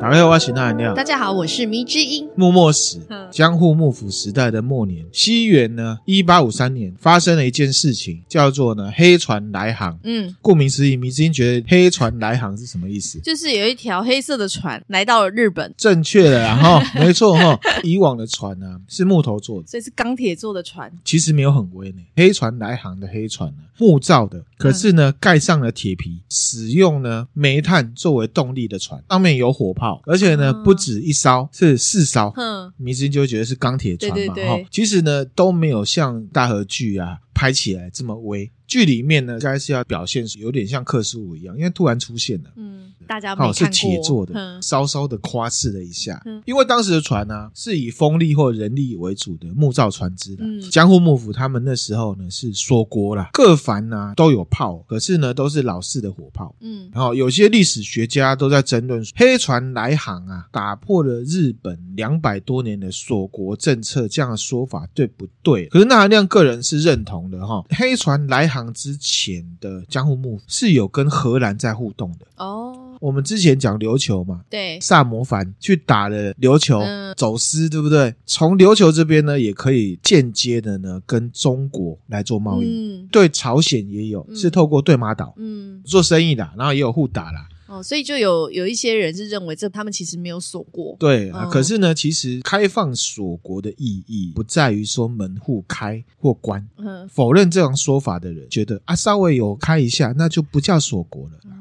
打开我喜那颜料。大家好，我是迷之音。幕末史，江户幕府时代的末年，西元呢一八五三年，发生了一件事情，叫做呢黑船来航。嗯，顾名思义，迷之音觉得黑船来航是什么意思？就是有一条黑色的船来到了日本。正确的，然后 没错哈，以往的船呢、啊、是木头做的，所以是钢铁做的船。其实没有很威呢，黑船来航的黑船呢、啊，木造的，可是呢盖上了铁皮，使用呢煤炭作为动力的船，上面有火炮。而且呢，不止一艘，是四艘。嗯，迷之音就会觉得是钢铁船嘛，哈。其实呢，都没有像大和剧啊拍起来这么微。剧里面呢，应该是要表现有点像克苏鲁一样，因为突然出现了。嗯。大家好，是铁做的，嗯、稍稍的夸饰了一下。嗯、因为当时的船呢、啊，是以风力或人力为主的木造船只的。嗯、江户幕府他们那时候呢是锁国啦，各帆呢、啊、都有炮，可是呢都是老式的火炮。嗯，然后有些历史学家都在争论，黑船来航啊，打破了日本两百多年的锁国政策，这样的说法对不对？可是那含亮个人是认同的哈。黑船来航之前的江户幕府是有跟荷兰在互动的哦。我们之前讲琉球嘛，对，萨摩藩去打了琉球，嗯、走私，对不对？从琉球这边呢，也可以间接的呢跟中国来做贸易，嗯、对朝鲜也有，嗯、是透过对马岛，嗯，做生意的，然后也有互打啦。哦，所以就有有一些人是认为这他们其实没有锁国，对啊。嗯、可是呢，其实开放锁国的意义不在于说门户开或关，嗯，否认这种说法的人觉得啊，稍微有开一下，那就不叫锁国了。嗯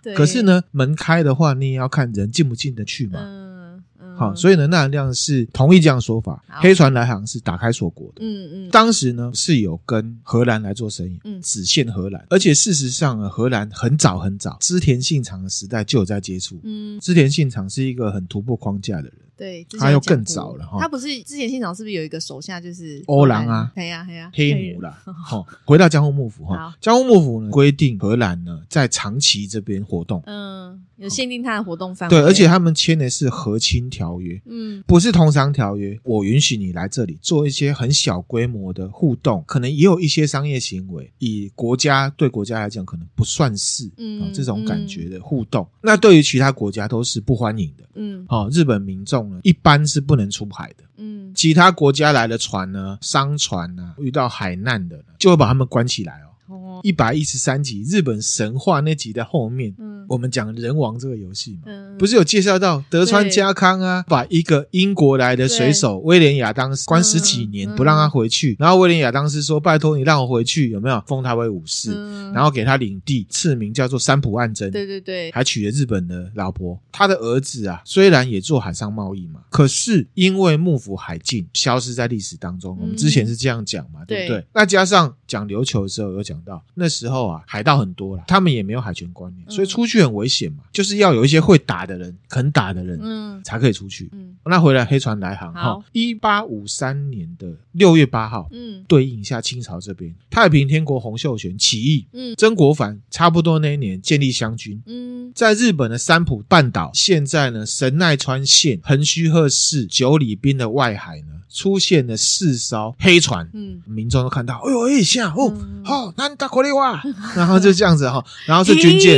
对可是呢，门开的话，你也要看人进不进得去嘛。好，所以呢，那含亮是同意这样说法。黑船来航是打开锁国的。嗯嗯。当时呢是有跟荷兰来做生意，嗯，只限荷兰。而且事实上呢，荷兰很早很早，织田信长的时代就有在接触。嗯，织田信长是一个很突破框架的人。对，他又更早了哈。他不是之前现场是不是有一个手下就是欧郎啊？对呀对呀，黑奴啦。好，回到江户幕府哈。江户幕府呢规定荷兰呢在长崎这边活动，嗯，有限定他的活动范围。对，而且他们签的是和亲条约，嗯，不是通商条约。我允许你来这里做一些很小规模的互动，可能也有一些商业行为。以国家对国家来讲，可能不算是嗯这种感觉的互动。那对于其他国家都是不欢迎的，嗯，好，日本民众呢。一般是不能出海的，嗯，其他国家来的船呢，商船呢，遇到海难的，就会把他们关起来哦。一百一十三集日本神话那集的后面，嗯，我们讲人王这个游戏嘛，嗯，不是有介绍到德川家康啊，把一个英国来的水手威廉亚当斯关十几年不让他回去，然后威廉亚当斯说：“拜托你让我回去，有没有封他为武士？然后给他领地，赐名叫做三浦岸真，对对对，还娶了日本的老婆。他的儿子啊，虽然也做海上贸易嘛，可是因为幕府海禁，消失在历史当中。我们之前是这样讲嘛，对不对？那加上讲琉球的时候有讲到。那时候啊，海盗很多了，他们也没有海权观念，所以出去很危险嘛。就是要有一些会打的人、肯打的人，嗯，才可以出去。嗯，那回来黑船来航哈，一八五三年的六月八号，嗯，对应一下清朝这边，太平天国洪秀全起义，嗯，曾国藩差不多那一年建立湘军，嗯，在日本的三浦半岛，现在呢神奈川县横须贺市九里滨的外海呢。出现了四艘黑船，嗯，民众都看到，哎呦，哎下哦，好，那大口令哇，然后就这样子哈，然后是军舰，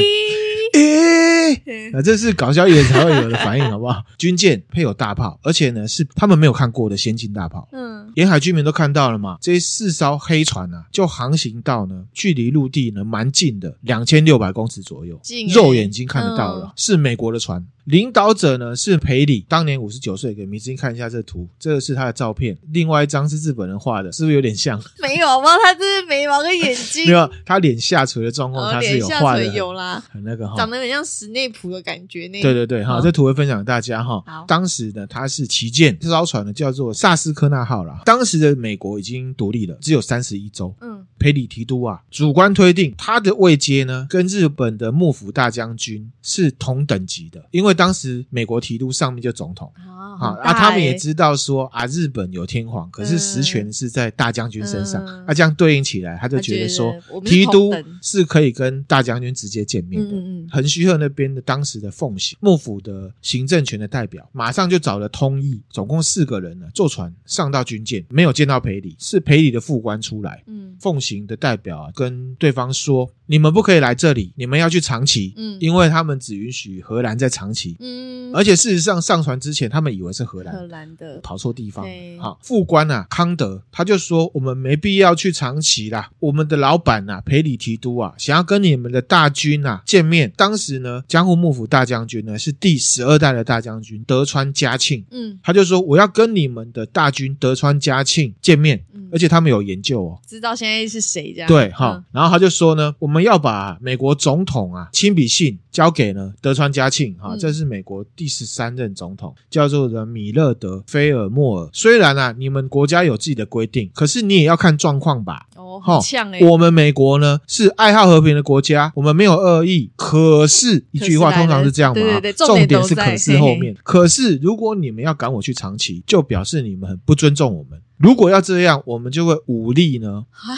诶，那这是搞笑艺人才会有的反应，好不好？军舰配有大炮，而且呢是他们没有看过的先进大炮，嗯，沿海居民都看到了嘛，这四艘黑船啊，就航行到呢，距离陆地呢蛮近的，两千六百公尺左右，肉眼睛看得到了，是美国的船。领导者呢是裴礼，当年五十九岁。给迷之音看一下这图，这个是他的照片。另外一张是日本人画的，是不是有点像？没有吗？他这是眉毛跟眼睛。没有，他脸下垂的状况，他是有画的。有啦，很那个哈，长得很像史内普的感觉。那对对对，哈，这图会分享给大家哈。好，当时呢，他是旗舰，这艘船呢叫做萨斯科纳号啦。当时的美国已经独立了，只有三十一州。嗯，裴里提督啊，主观推定他的位阶呢，跟日本的幕府大将军是同等级的，因为。当时美国提督上面就总统。啊，啊，他们也知道说啊，日本有天皇，可是实权是在大将军身上，那这样对应起来，他就觉得说提督是可以跟大将军直接见面的。横须贺那边的当时的奉行幕府的行政权的代表，马上就找了通译，总共四个人呢，坐船上到军舰，没有见到裴礼，是裴礼的副官出来，嗯，奉行的代表啊，跟对方说，你们不可以来这里，你们要去长崎，嗯，因为他们只允许荷兰在长崎。期。嗯，而且事实上上船之前，他们以为是荷兰，荷兰的跑错地方。好，副官啊，康德他就说，我们没必要去长崎啦。我们的老板呐、啊，裴里提督啊，想要跟你们的大军啊见面。当时呢，江户幕府大将军呢是第十二代的大将军德川家庆。嗯，他就说我要跟你们的大军德川家庆见面。嗯，而且他们有研究哦，知道现在是谁这样。对，哈、嗯，然后他就说呢，我们要把美国总统啊亲笔信交给呢德川家庆。哈，这是美国第十三任总统，叫做的米勒德菲尔莫尔。虽然啊，你们国家有自己的规定，可是你也要看状况吧。哦，好呛诶。我们美国呢是爱好和平的国家，我们没有恶意。可是一句话通常是这样嘛，对对对，重点是可是后面。可是如果你们要赶我去长崎，就表示你们很不尊重我们。如果要这样，我们就会武力呢？啊，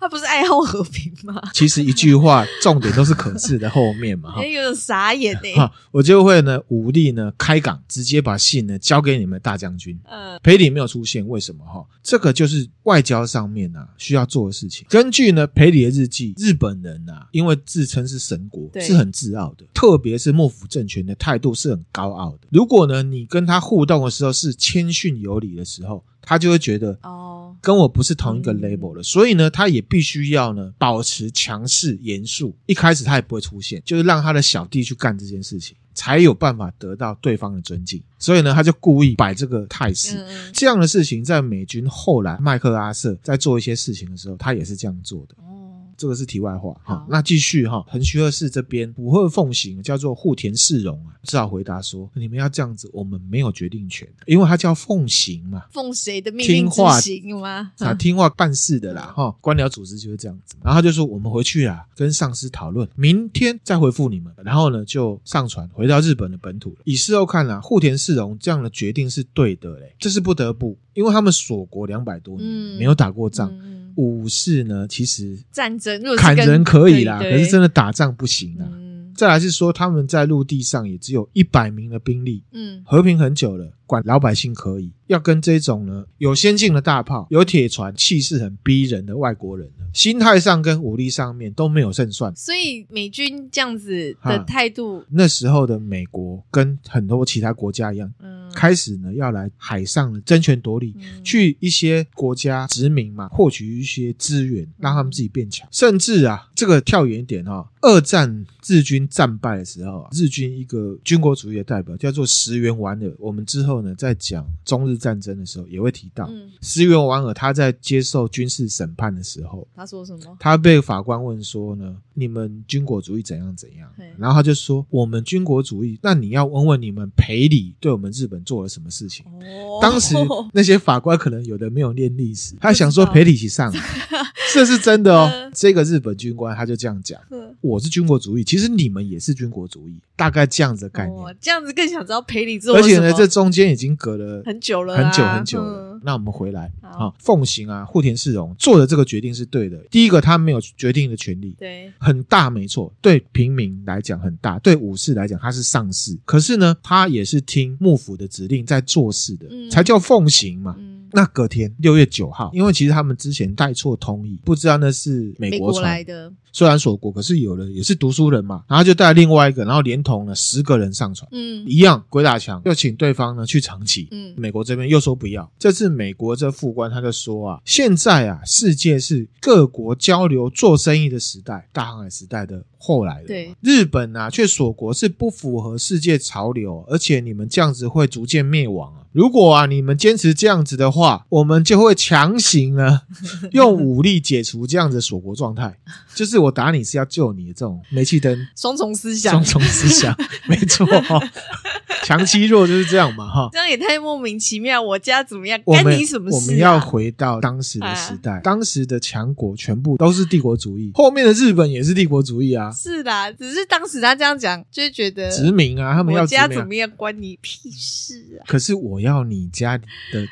他不是爱好和平吗？其实一句话，重点都是可是的后面嘛。哎，有点傻眼哎。哈，我就会呢武力呢开港，直接把信呢交给你们大将军。嗯，裴礼没有出现，为什么？哈，这个就是外交上面啊需要做的事情。根据呢裴礼的日记，日本人啊，因为自称是神国，是很自傲的，特别是幕府政权的态度是很高傲的。如果呢你跟他互动的时候是谦逊有礼的时候，他就会觉得哦，跟我不是同一个 label 的，所以呢，他也必须要呢保持强势严肃。一开始他也不会出现，就是让他的小弟去干这件事情，才有办法得到对方的尊敬。所以呢，他就故意摆这个态势。这样的事情在美军后来麦克阿瑟在做一些事情的时候，他也是这样做的。这个是题外话哈，那继续哈，横须贺市这边武贺奉行叫做户田市容啊，只好回答说：你们要这样子，我们没有决定权，因为他叫奉行嘛，奉谁的命令执行吗？啊，听话办事的啦哈，官僚组织就是这样子。然后他就说：我们回去啊，跟上司讨论，明天再回复你们。然后呢，就上船回到日本的本土了。以事后看啊，户田市容这样的决定是对的嘞，这是不得不，因为他们锁国两百多年，没有打过仗。武士呢，其实战争砍人可以啦，可是真的打仗不行啊。嗯、再来是说，他们在陆地上也只有一百名的兵力，嗯，和平很久了，管老百姓可以，要跟这种呢有先进的大炮、有铁船、气势很逼人的外国人呢，心态上跟武力上面都没有胜算。所以美军这样子的态度，那时候的美国跟很多其他国家一样，嗯。开始呢，要来海上呢争权夺利，嗯、去一些国家殖民嘛，获取一些资源，让他们自己变强。甚至啊，这个跳远一点哈、哦，二战日军战败的时候啊，日军一个军国主义的代表叫做石原莞尔。我们之后呢，在讲中日战争的时候也会提到、嗯、石原莞尔。他在接受军事审判的时候，他说什么？他被法官问说呢，你们军国主义怎样怎样？然后他就说，我们军国主义，那你要问问你们赔礼对我们日本。做了什么事情？当时那些法官可能有的没有念历史，他想说培里起上，这是真的哦。这个日本军官他就这样讲：“我是军国主义，其实你们也是军国主义，大概这样子的概念。”这样子更想知道培里做。而且呢，这中间已经隔了很久了，很久很久了。那我们回来啊，奉行啊，户田市荣做的这个决定是对的。第一个，他没有决定的权利，对，很大没错。对平民来讲很大，对武士来讲他是上士。可是呢，他也是听幕府的指令在做事的，嗯、才叫奉行嘛。嗯、那隔天六月九号，因为其实他们之前带错通译，不知道那是美国船来的。虽然锁国，可是有的也是读书人嘛，然后就带另外一个，然后连同了十个人上船，嗯，一样鬼打墙，又请对方呢去长崎，嗯，美国这边又说不要。这次美国这副官他就说啊，现在啊，世界是各国交流做生意的时代，大航海时代的后来的，对，日本啊却锁国是不符合世界潮流，而且你们这样子会逐渐灭亡啊。如果啊你们坚持这样子的话，我们就会强行呢 用武力解除这样子锁国状态，就是我。打你是要救你的这种煤气灯，双重思想，双重思想，没错。哈，强欺弱就是这样嘛哈，这样也太莫名其妙。我家怎么样？干你什么事啊？我们要回到当时的时代，当时的强国全部都是帝国主义，后面的日本也是帝国主义啊。是的，只是当时他这样讲，就是觉得殖民啊，他们要我家怎么样，关你屁事啊？可是我要你家的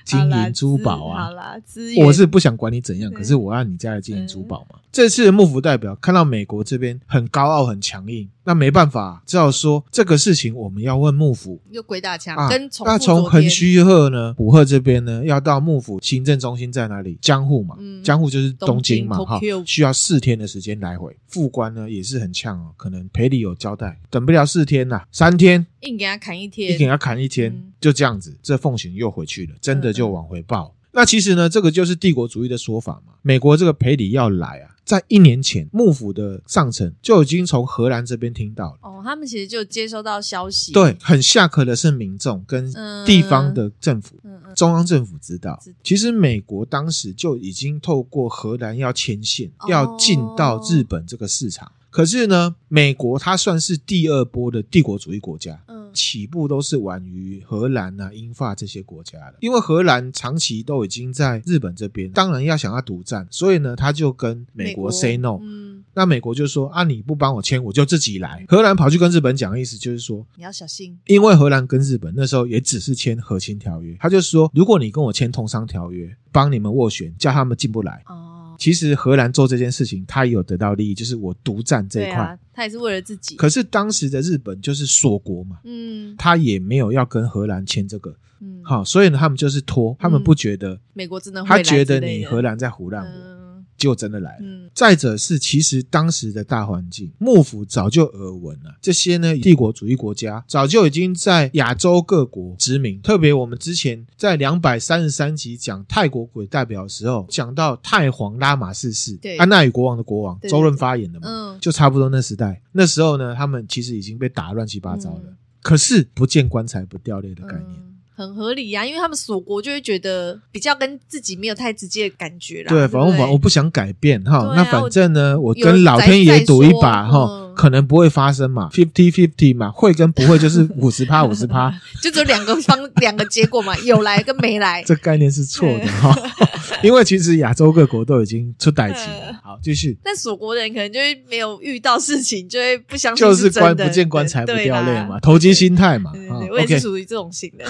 金银珠宝啊，好啦，我是不想管你怎样，可是我要你家的金银珠宝嘛。这次的幕府代表。看到美国这边很高傲、很强硬，那没办法，只好说这个事情我们要问幕府，又鬼打墙，啊、跟从那从横须贺呢，浦贺这边呢，要到幕府行政中心在哪里？江户嘛，嗯、江户就是东京嘛，哈，需要四天的时间来回。副官呢也是很呛哦，可能赔礼有交代，等不了四天呐，三天，硬给他砍一天，硬给他砍一天，嗯、就这样子，这奉行又回去了，真的就往回报。那其实呢，这个就是帝国主义的说法嘛。美国这个赔礼要来啊，在一年前，幕府的上层就已经从荷兰这边听到了。哦，他们其实就接收到消息。对，很下课的是民众跟地方的政府，嗯嗯、中央政府知道。其实美国当时就已经透过荷兰要牵线，哦、要进到日本这个市场。可是呢，美国它算是第二波的帝国主义国家。嗯起步都是晚于荷兰啊、英法这些国家的，因为荷兰长期都已经在日本这边，当然要想要独占，所以呢，他就跟美国 say no。嗯，那美国就说啊，你不帮我签，我就自己来。荷兰跑去跟日本讲的意思就是说，你要小心，因为荷兰跟日本那时候也只是签和亲条约，他就说，如果你跟我签通商条约，帮你们斡旋，叫他们进不来。哦。其实荷兰做这件事情，他也有得到利益，就是我独占这一块，啊，他也是为了自己。可是当时的日本就是锁国嘛，嗯，他也没有要跟荷兰签这个，嗯，好，所以呢，他们就是拖，他们不觉得，嗯，美国真的会，他觉得你荷兰在胡乱我。嗯就真的来了。嗯，再者是，其实当时的大环境，幕府早就耳闻了。这些呢，帝国主义国家早就已经在亚洲各国殖民。特别我们之前在两百三十三集讲泰国鬼代表的时候，讲到太皇拉玛四世，对，安娜与国王的国王周润发演的嘛，嗯，就差不多那时代。那时候呢，他们其实已经被打乱七八糟了。嗯，可是不见棺材不掉泪的概念。嗯很合理呀、啊，因为他们锁国就会觉得比较跟自己没有太直接的感觉啦。对，反正我我不想改变哈，啊、那反正呢，我，我跟老天爷赌一把哈。嗯可能不会发生嘛，fifty fifty 嘛，会跟不会就是五十趴五十趴，就只有两个方 两个结果嘛，有来跟没来，这概念是错的哈，因为其实亚洲各国都已经出代志了。好，继续。但锁国人可能就会没有遇到事情，就会不相信就是棺不见棺材不掉泪嘛，投机心态嘛。我也是属于这种型的。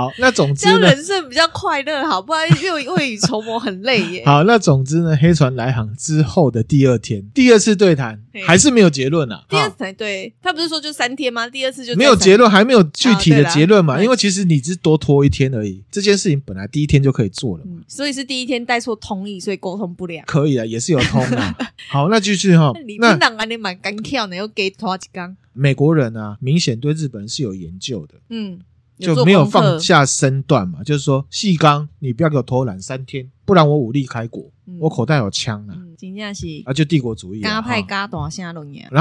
好，那总之呢，这样人生比较快乐，好，不然又未雨绸缪很累耶。好，那总之呢，黑船来航之后的第二天，第二次对谈还是没有结论啊。第二次对，他不是说就三天吗？第二次就没有结论，还没有具体的结论嘛？因为其实你只多拖一天而已，这件事情本来第一天就可以做了嘛。所以是第一天带错同意，所以沟通不了。可以啊，也是有通的。好，那继续哈。那当然你蛮干跳呢，又给拖几缸。美国人啊，明显对日本人是有研究的。嗯。就没有放下身段嘛，就是说，细刚，你不要给我偷懒三天，不然我武力开国。我口袋有枪啊！真的是啊，就帝国主义。然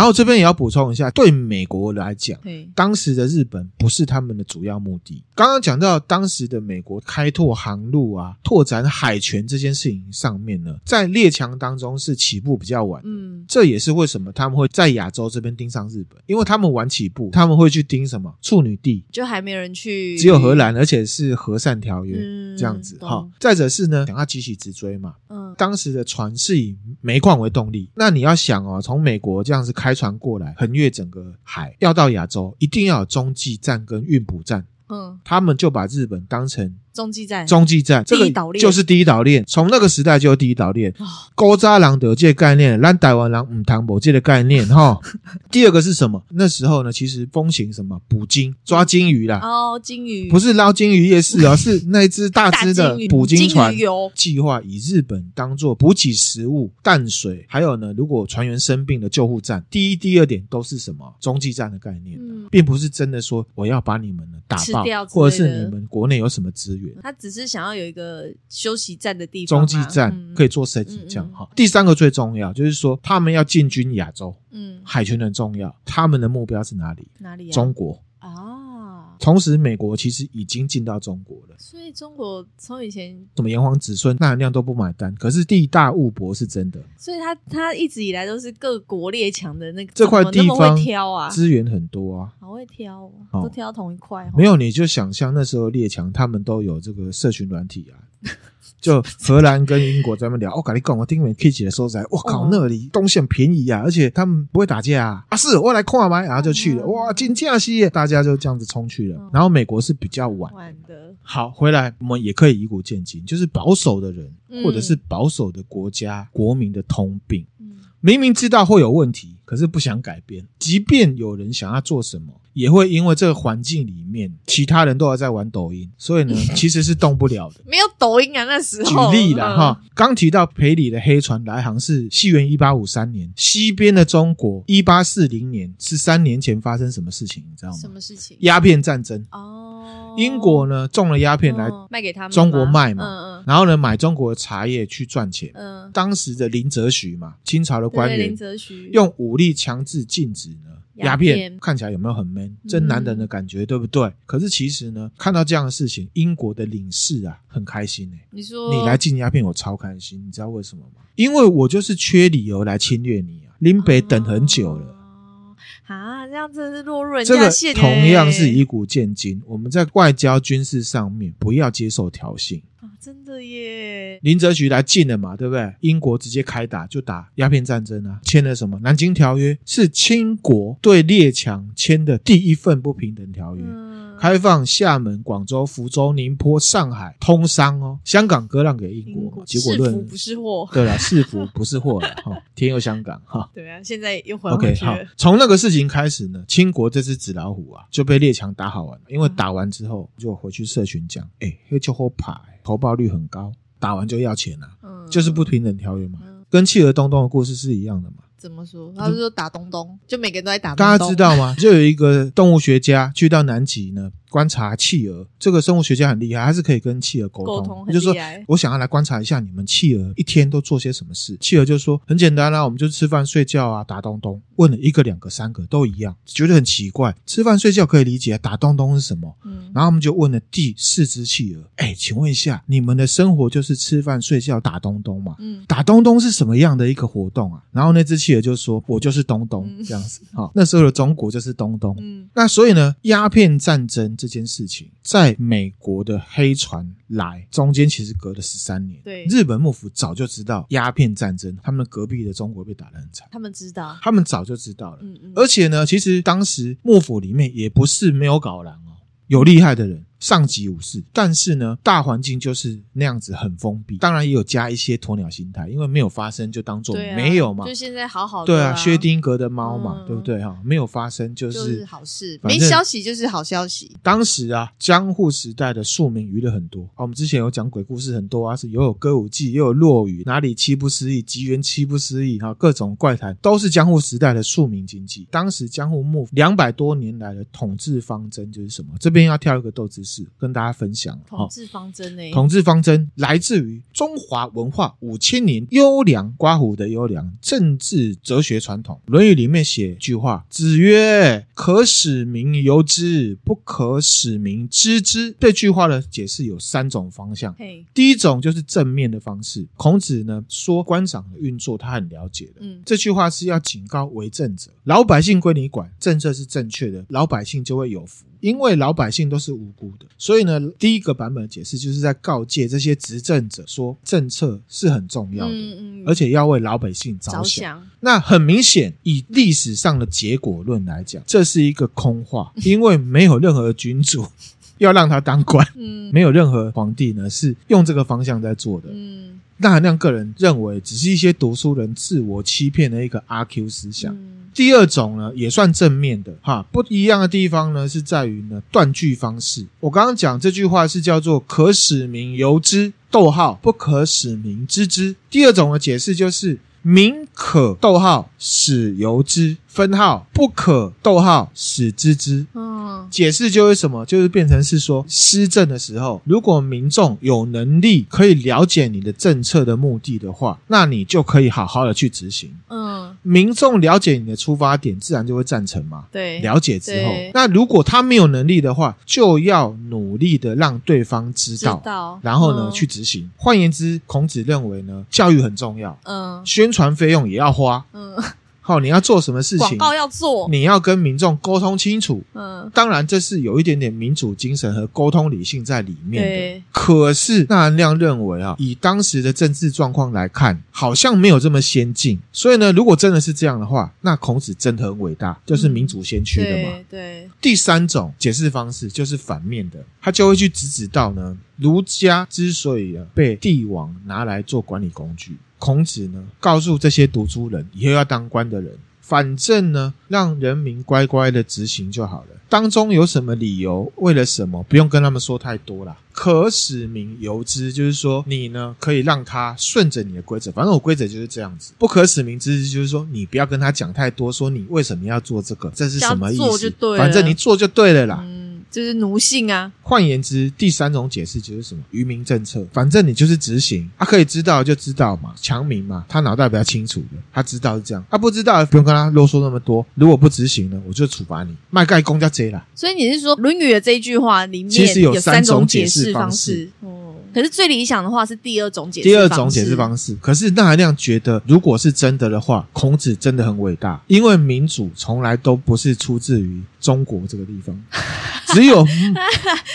后这边也要补充一下，对美国来讲，当时的日本不是他们的主要目的。刚刚讲到当时的美国开拓航路啊，拓展海权这件事情上面呢，在列强当中是起步比较晚。嗯，这也是为什么他们会在亚洲这边盯上日本，因为他们晚起步，他们会去盯什么处女地，就还没人去，只有荷兰，而且是和善条约这样子。好，再者是呢，想要急起直追嘛。嗯。当时的船是以煤矿为动力，那你要想哦，从美国这样子开船过来，横越整个海，要到亚洲，一定要有中继站跟运补站。嗯，他们就把日本当成。中继站，中继站，这个就是第一岛链。从那个时代就有第一岛链。古早人的这个概念，咱台湾人唔谈无这的概念哈。第二个是什么？那时候呢，其实风行什么捕鲸、抓鲸鱼啦。哦，鲸鱼不是捞鲸鱼夜市啊，是那只大只的捕鲸船。计划以日本当做补给食物、淡水，还有呢，如果船员生病的救护站。第一、第二点都是什么？中继站的概念，并不是真的说我要把你们打爆，或者是你们国内有什么资源。他只是想要有一个休息站的地方，中继站可以做设计，这样哈。第三个最重要就是说，他们要进军亚洲，嗯，海权很重要。他们的目标是哪里？哪里？中国啊。同时，美国其实已经进到中国了，所以中国从以前什么炎黄子孙、钠含量都不买单，可是地大物博是真的。所以他他一直以来都是各国列强的那个这块地方挑啊，资源很多啊。好会挑，哦，都挑同一块。没有，你就想象那时候列强他们都有这个社群软体啊，就荷兰跟英国在那聊。我跟你讲，我听你们 K 起的时候在，我靠，那里东西很便宜啊，而且他们不会打架啊。啊，是我来看嘛，然后就去了。哇，金价西，大家就这样子冲去了。然后美国是比较晚的。好，回来我们也可以以古鉴今，就是保守的人或者是保守的国家国民的通病。明明知道会有问题。可是不想改变。即便有人想要做什么，也会因为这个环境里面其他人都要在玩抖音，所以呢，其实是动不了的。没有抖音啊，那时候。举例了哈，刚提到裴礼的黑船来航是西元一八五三年，西边的中国一八四零年，是三年前发生什么事情？你知道吗？什么事情？鸦片战争。哦，英国呢种了鸦片来卖给他们，中国卖嘛。嗯嗯。然后呢，买中国的茶叶去赚钱。嗯。当时的林则徐嘛，清朝的官员，林则徐用武力强制禁止呢。鸦片看起来有没有很 man？真男人的感觉，对不对？可是其实呢，看到这样的事情，英国的领事啊很开心哎。你说你来禁鸦片，我超开心。你知道为什么吗？因为我就是缺理由来侵略你啊！林北等很久了啊，这样真是落入人家陷阱。这个同样是以古见今，我们在外交军事上面不要接受挑衅。真的耶！林则徐来禁了嘛，对不对？英国直接开打，就打鸦片战争啊！签了什么《南京条约》？是清国对列强签的第一份不平等条约。嗯开放厦门、广州、福州、宁波、上海通商哦，香港割让给英国，结果论不是货，对了，是福不是祸了 哈，天佑香港哈，对啊，现在又回回去了。OK，好，从那个事情开始呢，清国这只纸老虎啊就被列强打好玩了，因为打完之后就回去社群讲，哎，黑就好怕，投报率很高，打完就要钱啊，嗯，就是不平等条约嘛，跟企鹅东东的故事是一样的嘛。怎么说？他是说打东东，就每个人都在打东东。大家知道吗？就有一个动物学家去到南极呢。观察企鹅，这个生物学家很厉害，他是可以跟企鹅沟通。沟通，就是说，我想要来观察一下你们企鹅一天都做些什么事。企鹅就说很简单啦，我们就吃饭、睡觉啊，打东东。问了一个、两个、三个都一样，觉得很奇怪。吃饭、睡觉可以理解，打东东是什么？嗯，然后我们就问了第四只企鹅，哎，请问一下，你们的生活就是吃饭、睡觉、打东东嘛？嗯，打东东是什么样的一个活动啊？然后那只企鹅就说，我就是东东这样子。好，那时候的中国就是东东。嗯，那所以呢，鸦片战争。这件事情在美国的黑船来中间其实隔了十三年。对，日本幕府早就知道鸦片战争，他们隔壁的中国被打得很惨。他们知道，他们早就知道了。嗯嗯。而且呢，其实当时幕府里面也不是没有搞狼哦，有厉害的人。上级武士，但是呢，大环境就是那样子很封闭。当然也有加一些鸵鸟心态，因为没有发生就当做没有嘛。就现在好好的。对啊，薛丁格的猫嘛，对不对哈？没有发生就是好事，没消息就是好消息。当时啊，江户时代的庶民娱乐很多啊。我们之前有讲鬼故事很多啊，是又有歌舞伎，又有落语，哪里七不思议，吉原七不思议哈，各种怪谈都是江户时代的庶民经济。当时江户幕府两百多年来的统治方针就是什么？这边要跳一个斗智士，跟大家分享。统治方针呢？统治方针来自于中华文化五千年优良刮胡的优良政治哲学传统。《论语》里面写句话：“子曰，可使民由之，不可使民知之。”这句话的解释有三种方向。第一种就是正面的方式。孔子呢说，官场的运作他很了解的。嗯，这句话是要警告为政者，老百姓归你管，政策是正确的，老百姓就会有福。因为老百姓都是无辜的，所以呢，第一个版本的解释就是在告诫这些执政者说，政策是很重要的，嗯嗯，而且要为老百姓着想。着想。那很明显，以历史上的结果论来讲，这是一个空话，因为没有任何君主 要让他当官，嗯，没有任何皇帝呢是用这个方向在做的，嗯，那含亮个人认为，只是一些读书人自我欺骗的一个阿 Q 思想。嗯第二种呢，也算正面的哈，不一样的地方呢，是在于呢断句方式。我刚刚讲这句话是叫做“可使民由之”，逗号不可使民知之。第二种的解释就是“民可逗号使由之”。分号不可逗号使知之，嗯，解释就是什么？就是变成是说，施政的时候，如果民众有能力可以了解你的政策的目的的话，那你就可以好好的去执行。嗯，民众了解你的出发点，自然就会赞成嘛。对，了解之后，那如果他没有能力的话，就要努力的让对方知道，知道，然后呢、嗯、去执行。换言之，孔子认为呢，教育很重要，嗯，宣传费用也要花，嗯。好，你要做什么事情？广告要做，你要跟民众沟通清楚。嗯，当然这是有一点点民主精神和沟通理性在里面的。对可是那含亮认为啊，以当时的政治状况来看，好像没有这么先进。所以呢，如果真的是这样的话，那孔子真的很伟大，就是民主先驱的嘛。嗯、对。对第三种解释方式就是反面的，他就会去指指到呢，儒家之所以啊被帝王拿来做管理工具。孔子呢，告诉这些读书人，以后要当官的人，反正呢，让人民乖乖的执行就好了。当中有什么理由，为了什么，不用跟他们说太多啦。可使民由之，就是说你呢可以让他顺着你的规则，反正我规则就是这样子。不可使民知之，就是说你不要跟他讲太多，说你为什么要做这个，这是什么意思？反正你做就对了啦。嗯就是奴性啊。换言之，第三种解释就是什么？愚民政策。反正你就是执行，他、啊、可以知道就知道嘛，强民嘛，他脑袋比较清楚的，他知道是这样。他、啊、不知道，不用跟他啰嗦那么多。如果不执行呢，我就处罚你。卖盖公家贼啦。所以你是说《论语》的这一句话里面其实有三种解释方式哦？可是最理想的话是第二种解释。第二种解释方式。可是纳兰亮觉得，如果是真的的话，孔子真的很伟大，因为民主从来都不是出自于中国这个地方。只有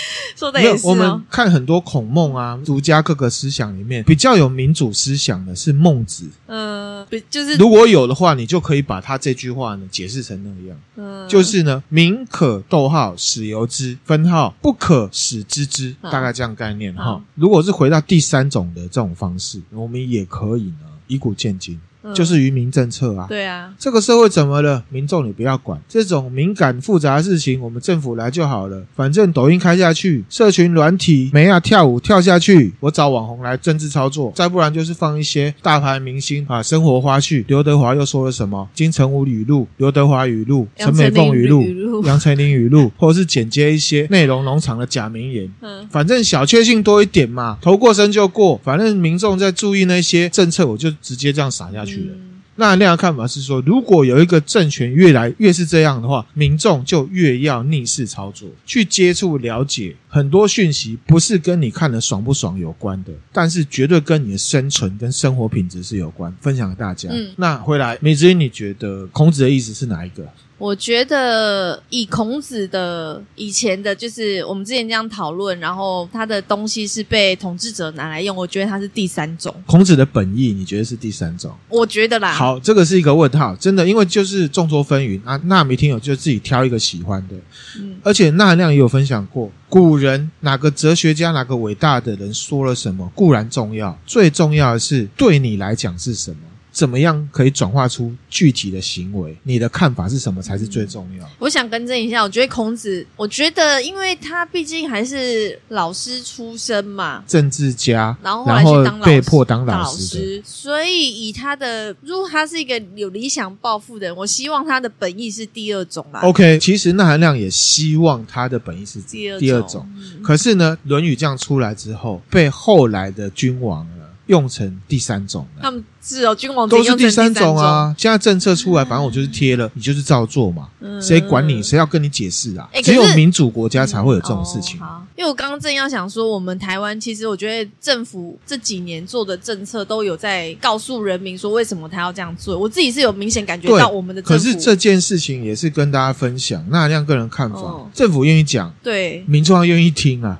说的也是、哦、我们看很多孔孟啊、儒家各个思想里面比较有民主思想的是孟子。嗯，就是如果有的话，你就可以把他这句话呢解释成那样。嗯，就是呢，民可逗号使由之，分号不可使知之，大概这样概念哈。如果是回到第三种的这种方式，我们也可以呢以古鉴今。就是愚民政策啊！对啊，这个社会怎么了？民众你不要管这种敏感复杂的事情，我们政府来就好了。反正抖音开下去，社群软体没啊跳舞跳下去，我找网红来政治操作，再不然就是放一些大牌明星啊生活花絮。刘德华又说了什么？金城武语录、刘德华语录、陈美凤语录、杨丞琳语录，或者是剪接一些内容农场的假名言。嗯，反正小确幸多一点嘛，头过身就过。反正民众在注意那些政策，我就直接这样撒下去。那那样的看法是说，如果有一个政权越来越是这样的话，民众就越要逆势操作，去接触了解很多讯息，不是跟你看的爽不爽有关的，但是绝对跟你的生存跟生活品质是有关。分享给大家。嗯，那回来，美芝，你觉得孔子的意思是哪一个？我觉得以孔子的以前的，就是我们之前这样讨论，然后他的东西是被统治者拿来用，我觉得他是第三种。孔子的本意，你觉得是第三种？我觉得啦。好，这个是一个问号，真的，因为就是众说纷纭啊。那没听友就自己挑一个喜欢的，嗯，而且纳兰亮也有分享过，古人哪个哲学家、哪个伟大的人说了什么固然重要，最重要的是对你来讲是什么。怎么样可以转化出具体的行为？你的看法是什么才是最重要？我想更正一下，我觉得孔子，我觉得因为他毕竟还是老师出身嘛，政治家，然后被迫当老师，所以以他的，如果他是一个有理想抱负的人，我希望他的本意是第二种啦。OK，其实纳兰亮也希望他的本意是第二种，第二种。嗯、可是呢，《论语》这样出来之后，被后来的君王呢用成第三种了。他们。是哦，君王都是第三种啊！现在政策出来，反正我就是贴了，你就是照做嘛。谁管你？谁要跟你解释啊？只有民主国家才会有这种事情。好，因为我刚刚正要想说，我们台湾其实我觉得政府这几年做的政策都有在告诉人民说，为什么他要这样做。我自己是有明显感觉到我们的政府。可是这件事情也是跟大家分享，那这样个人看法，政府愿意讲，对，民众要愿意听啊。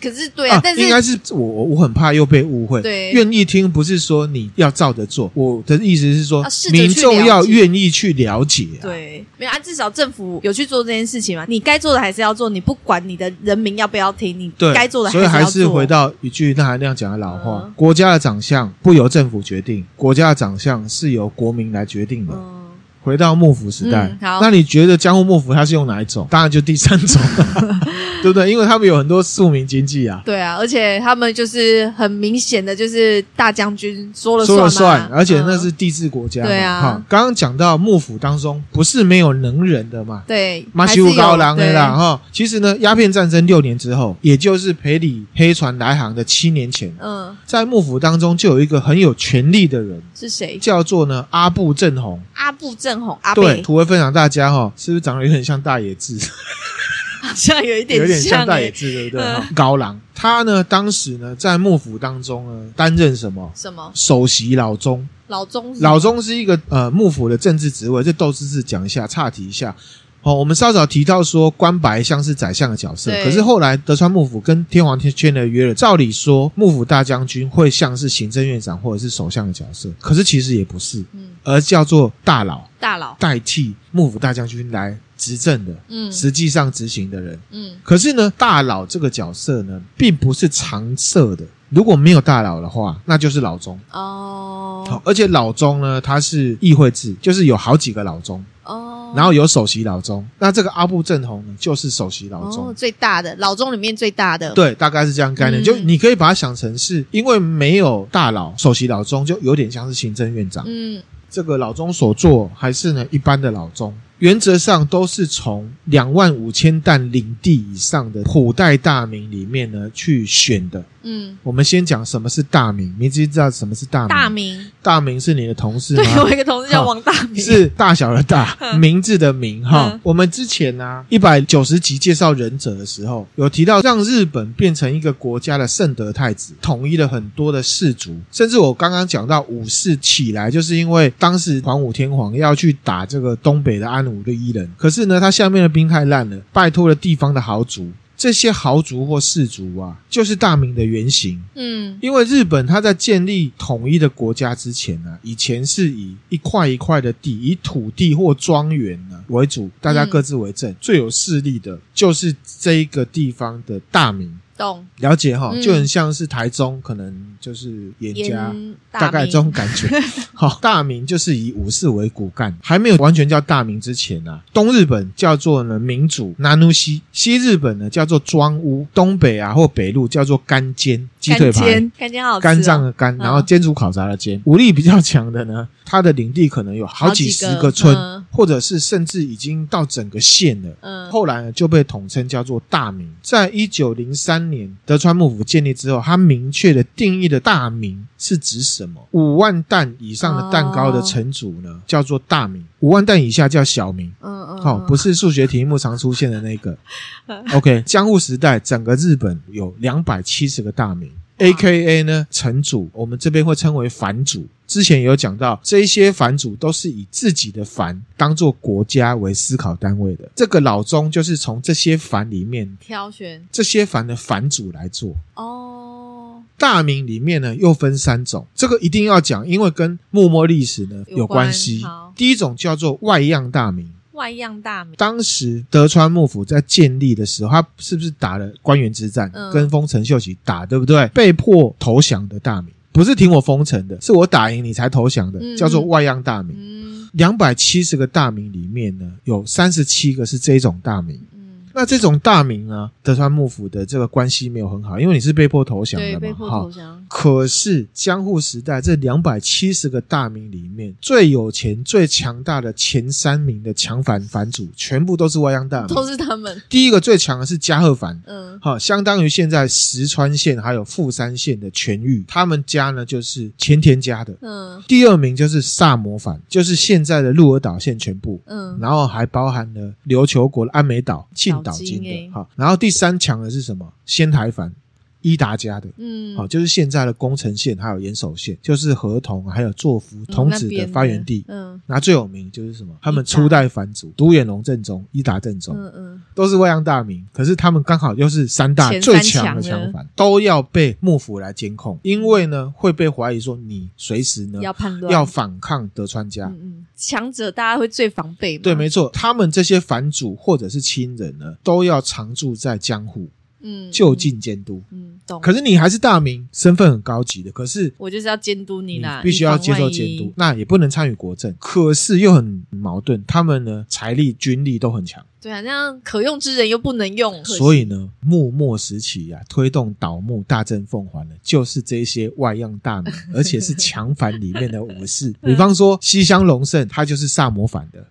可是对啊，啊但是应该是我我很怕又被误会。对，愿意听不是说你要照着做，我的意思是说，民众要愿意去了解。对，没有啊，至少政府有去做这件事情嘛。你该做的还是要做，你不管你的人民要不要听，你该做的还是要做。所以还是回到一句纳兰亮讲的老话：嗯、国家的长相不由政府决定，国家的长相是由国民来决定的。嗯回到幕府时代，嗯、那你觉得江户幕府它是用哪一种？当然就第三种，对不对？因为他们有很多庶民经济啊。对啊，而且他们就是很明显的就是大将军说了算，说了算，而且那是帝制国家嘛。对啊，刚刚讲到幕府当中不是没有能人的嘛？对，马西乌高郎的啦哈。其实呢，鸦片战争六年之后，也就是裴礼黑船来航的七年前，嗯，在幕府当中就有一个很有权力的人，是谁？叫做呢阿部正弘。阿部正弘，阿。对，图文分享大家哈，是不是长得有点像大野智？好像有一点，有点像大野智，对不对？嗯、高郎他呢，当时呢，在幕府当中呢，担任什么？什么？首席老中。老中，老中是一个呃幕府的政治职位。这豆知识讲一下，岔题一下。哦，我们稍早提到说，关白像是宰相的角色，可是后来德川幕府跟天皇天签了约了，照理说幕府大将军会像是行政院长或者是首相的角色，可是其实也不是，嗯，而叫做大佬，大佬代替幕府大将军来执政的，嗯，实际上执行的人，嗯，可是呢，大佬这个角色呢，并不是常设的。如果没有大佬的话，那就是老中哦。好，而且老中呢，他是议会制，就是有好几个老中哦，然后有首席老中。那这个阿部正弘呢，就是首席老中，哦，最大的老中里面最大的。对，大概是这样概念。嗯、就你可以把它想成是，因为没有大佬，首席老中就有点像是行政院长。嗯，这个老中所做还是呢一般的老中。原则上都是从两万五千担领地以上的普代大名里面呢去选的。嗯，我们先讲什么是大名，你知不知道什么是大名？大名，大名是你的同事吗？对，我一个同事叫王大明，是大小的大，名字的名哈。我们之前呢一百九十集介绍忍者的时候，有提到让日本变成一个国家的圣德太子，统一了很多的氏族，甚至我刚刚讲到武士起来，就是因为当时桓武天皇要去打这个东北的安武的伊人，可是呢他下面的兵太烂了，拜托了地方的豪族。这些豪族或氏族啊，就是大明的原型。嗯，因为日本它在建立统一的国家之前呢、啊，以前是以一块一块的地，以土地或庄园呢为主，大家各自为政。嗯、最有势力的就是这一个地方的大名。懂了解哈，就很像是台中，可能就是严家，大概这种感觉。好，大名就是以武士为骨干，还没有完全叫大名之前啊，东日本叫做呢民主南奴西，西日本呢叫做庄屋，东北啊或北路叫做干煎鸡腿排，干煎好吃，肝脏的肝，然后煎煮烤炸的煎。武力比较强的呢，他的领地可能有好几十个村，或者是甚至已经到整个县了。嗯，后来呢就被统称叫做大名。在一九零三年德川幕府建立之后，他明确的定义的大名是指什么？五万担以上的蛋糕的城主呢，哦、叫做大名；五万担以下叫小名。嗯嗯，好、哦，不是数学题目常出现的那个。OK，江户时代整个日本有两百七十个大名，AKA 呢城主，我们这边会称为藩主。之前有讲到，这些藩主都是以自己的藩当做国家为思考单位的。这个老宗就是从这些藩里面挑选这些藩的藩主来做。哦，大明里面呢又分三种，这个一定要讲，因为跟幕末历史呢有关系。第一种叫做外样大明，外样大名。当时德川幕府在建立的时候，他是不是打了官员之战，嗯、跟丰臣秀吉打，对不对？被迫投降的大名。不是听我封城的，是我打赢你才投降的，嗯、叫做外样大名。两百七十个大名里面呢，有三十七个是这种大名。那这种大名呢，德川幕府的这个关系没有很好，因为你是被迫投降的嘛。对，被迫投降。可是江户时代这两百七十个大名里面，最有钱、最强大的前三名的强反藩主，全部都是外样大名，都是他们。第一个最强的是加贺藩，嗯，好，相当于现在石川县还有富山县的全域，他们家呢就是前田家的，嗯。第二名就是萨摩藩，就是现在的鹿儿岛县全部，嗯，然后还包含了琉球国的安美岛、岛津的，好，然后第三强的是什么？仙台藩。伊达家的，嗯，好，就是现在的宫城县还有岩手县，就是河童还有作福童子的发源地，嗯，那最有名就是什么？他们初代藩主独眼龙正宗、伊达正宗，嗯嗯，都是外央大名，可是他们刚好又是三大最强的强藩，都要被幕府来监控，因为呢会被怀疑说你随时呢要叛乱，要反抗德川家，嗯嗯，强者大家会最防备，对，没错，他们这些藩主或者是亲人呢，都要常住在江户。嗯，就近监督，嗯，懂。可是你还是大名，身份很高级的。可是我就是要监督你啦，必须要接受监督，那也不能参与国政。可是又很矛盾，他们呢财力、军力都很强。对啊，那样可用之人又不能用。所以呢，幕末时期啊，推动倒幕大政奉还的，就是这些外样大名，而且是强反里面的武士。比方说西乡隆盛，他就是萨摩藩的。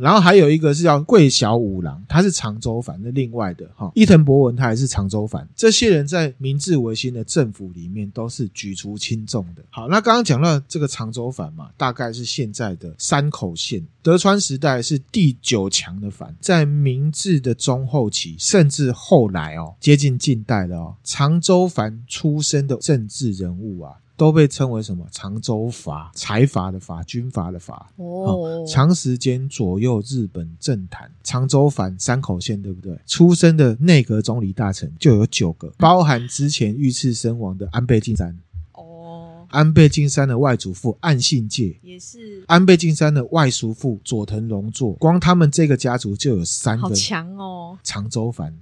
然后还有一个是叫桂小五郎，他是长州藩的另外的哈，伊藤博文他也是长州藩。这些人在明治维新的政府里面都是举足轻重的。好，那刚刚讲到这个长州藩嘛，大概是现在的山口县。德川时代是第九强的藩，在明治的中后期，甚至后来哦，接近近代了哦，长州藩出身的政治人物啊。都被称为什么？长州阀、财阀的阀、军阀的阀。哦，长时间左右日本政坛，长州藩山口县对不对？出生的内阁总理大臣就有九个，包含之前遇刺身亡的安倍晋三。哦，安倍晋三的外祖父岸信介也是安倍晋三的外叔父佐藤荣作，光他们这个家族就有三个，好强哦！长州藩。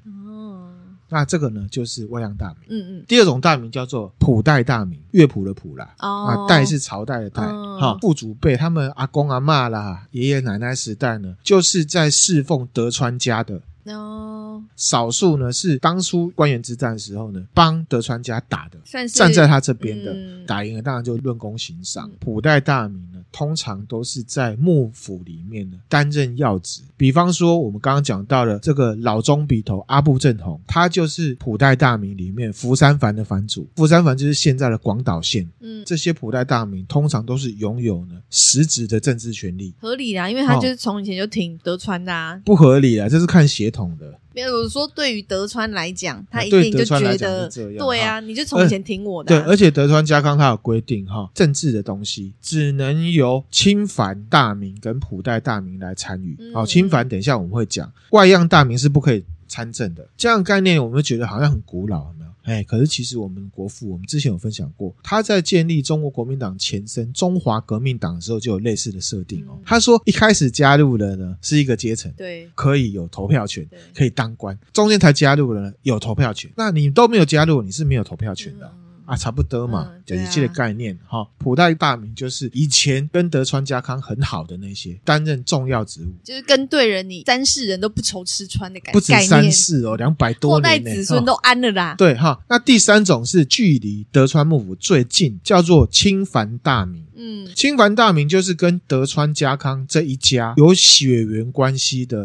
那这个呢，就是外样大名。嗯嗯。第二种大名叫做普代大名，乐谱的谱啦。哦。啊，代是朝代的代。哈，父祖辈他们阿公阿嬷啦，爷爷奶奶时代呢，就是在侍奉德川家的。哦，少数呢是当初官员之战的时候呢，帮德川家打的，算是站在他这边的，嗯、打赢了当然就论功行赏。谱代大名呢，通常都是在幕府里面呢担任要职。比方说，我们刚刚讲到的这个老中笔头阿部正弘，他就是谱代大名里面福山藩的藩主。福山藩就是现在的广岛县。嗯，这些谱代大名通常都是拥有呢实质的政治权利，合理啦，因为他就是从以前就挺德川的啊。不合理啊，这是看血统的。比如说，对于德川来讲，他一定就觉得，对啊，你就从前听我的。对，而且德川家康他有规定哈，政治的东西只能由亲藩大名跟普代大名来参与。好，亲藩等一下我们会讲，外样大名是不可以参政的。这样概念我们觉得好像很古老。哎，可是其实我们国父，我们之前有分享过，他在建立中国国民党前身中华革命党的时候，就有类似的设定哦。他说一开始加入的呢是一个阶层，对，可以有投票权，可以当官，中间才加入的呢有投票权，那你都没有加入，你是没有投票权的。啊，差不多嘛，就一切的概念哈。普代大名就是以前跟德川家康很好的那些，担任重要职务，就是跟对人，你三世人都不愁吃穿的感觉。不止三世哦，两百多年，子孙都安了啦。对哈，那第三种是距离德川幕府最近，叫做亲藩大名。嗯，亲藩大名就是跟德川家康这一家有血缘关系的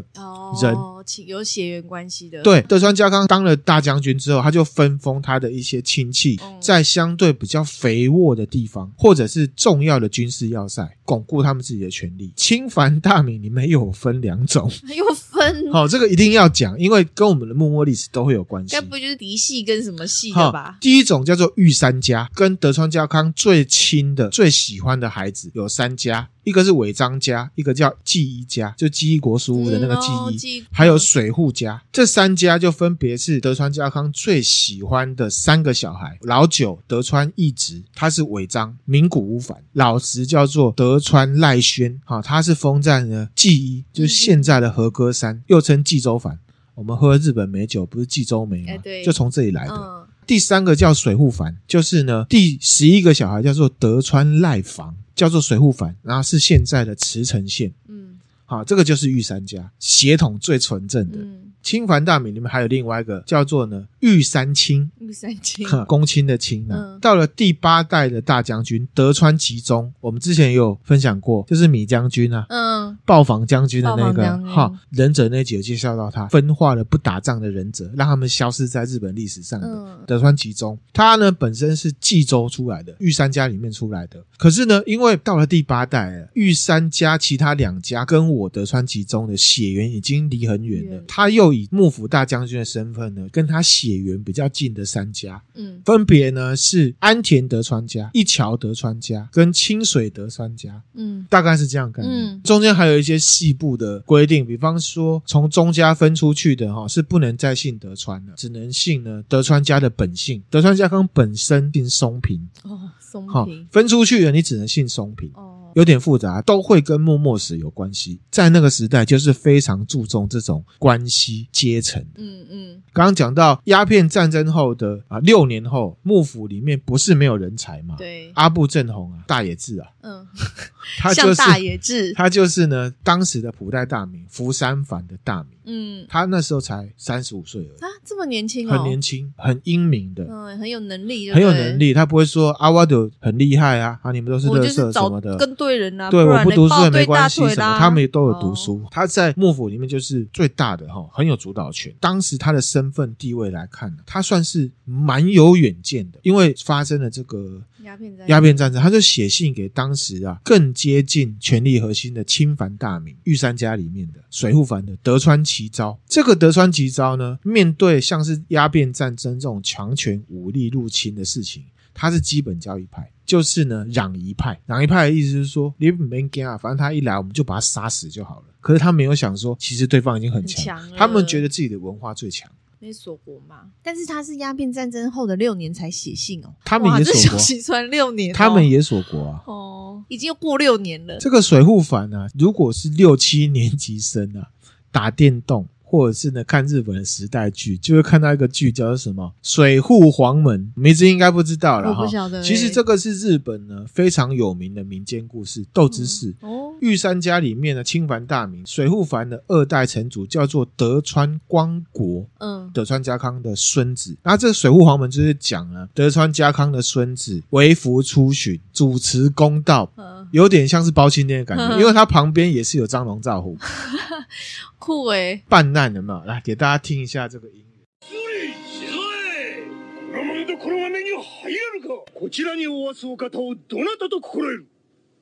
人。哦有血缘关系的，对，德川家康当了大将军之后，他就分封他的一些亲戚，在相对比较肥沃的地方，或者是重要的军事要塞，巩固他们自己的权力。亲藩大明里面有分两种，有分，好，这个一定要讲，因为跟我们的幕末历史都会有关系。该不就是嫡系跟什么系的吧？第一种叫做御三家，跟德川家康最亲的、最喜欢的孩子有三家。一个是尾张家，一个叫纪伊家，就纪伊国书屋的那个纪伊，嗯哦、还有水户家，这三家就分别是德川家康最喜欢的三个小孩。老九德川义直，他是尾张，名古屋藩；老十叫做德川赖宣，哈，他是封在呢纪伊，就是现在的和歌山，又称纪州藩。我们喝日本美酒不是纪州梅吗？就从这里来的。嗯、第三个叫水户藩，就是呢第十一个小孩叫做德川赖房。叫做水户藩，然后是现在的茨城县。嗯，好，这个就是御三家血统最纯正的。嗯亲藩大名里面还有另外一个叫做呢玉三亲，御三亲，公卿的亲呢。嗯、到了第八代的大将军德川吉宗，我们之前也有分享过，就是米将军啊，嗯，暴坊将军的那个哈忍者那集有介绍到他分化了不打仗的忍者，让他们消失在日本历史上的、嗯、德川吉宗，他呢本身是冀州出来的玉三家里面出来的，可是呢，因为到了第八代，玉三家其他两家跟我德川吉宗的血缘已经离很远了，他又。以幕府大将军的身份呢，跟他血缘比较近的三家，嗯，分别呢是安田德川家、一桥德川家跟清水德川家，嗯，大概是这样概念。嗯，中间还有一些细部的规定，比方说从中家分出去的哈，是不能再姓德川了，只能姓呢德川家的本姓。德川家康本身姓松平哦，松平分出去的你只能姓松平哦。有点复杂，都会跟幕末史有关系。在那个时代，就是非常注重这种关系阶层。嗯嗯。刚刚讲到鸦片战争后的啊六年后，幕府里面不是没有人才嘛？对。阿部正弘啊，大野智啊，嗯，他就是大野智，他就是呢当时的谱代大名福山藩的大名。嗯，他那时候才三十五岁而已啊，这么年轻，很年轻，很英明的，嗯，很有能力，很有能力。他不会说阿瓦德很厉害啊，啊，你们都是乐色什么的，跟对人啊，对，我不读书也没关系什么，他们也都有读书。他在幕府里面就是最大的哈，很有主导权。当时他的身份地位来看呢，他算是蛮有远见的，因为发生了这个。鸦片战鸦片战争，他就写信给当时啊更接近权力核心的亲藩大名御三家里面的水户藩的德川齐昭。这个德川齐昭呢，面对像是鸦片战争这种强权武力入侵的事情，他是基本教义派，就是呢攘夷派。攘夷派的意思是说，你不别惊啊，反正他一来我们就把他杀死就好了。可是他没有想说，其实对方已经很强，很强他们觉得自己的文化最强。没锁国嘛？但是他是鸦片战争后的六年才写信哦。他们也锁国，传六年，他们也锁国啊。哦，已经又过六年了。这个水户藩啊，如果是六七年级生啊，打电动或者是呢看日本的时代剧，就会看到一个剧叫做什么《水户黄门》，名字应该不知道了哈。其实这个是日本呢非常有名的民间故事，斗之士。哦，御三家里面的清凡大名水户藩的二代城主叫做德川光国，嗯，德川家康的孙子。那这个水户黄门就是讲了德川家康的孙子为服出巡，主持公道，有点像是包青天的感觉，因为他旁边也是有张龙赵虎。酷诶，办难的嘛，来给大家听一下这个音乐。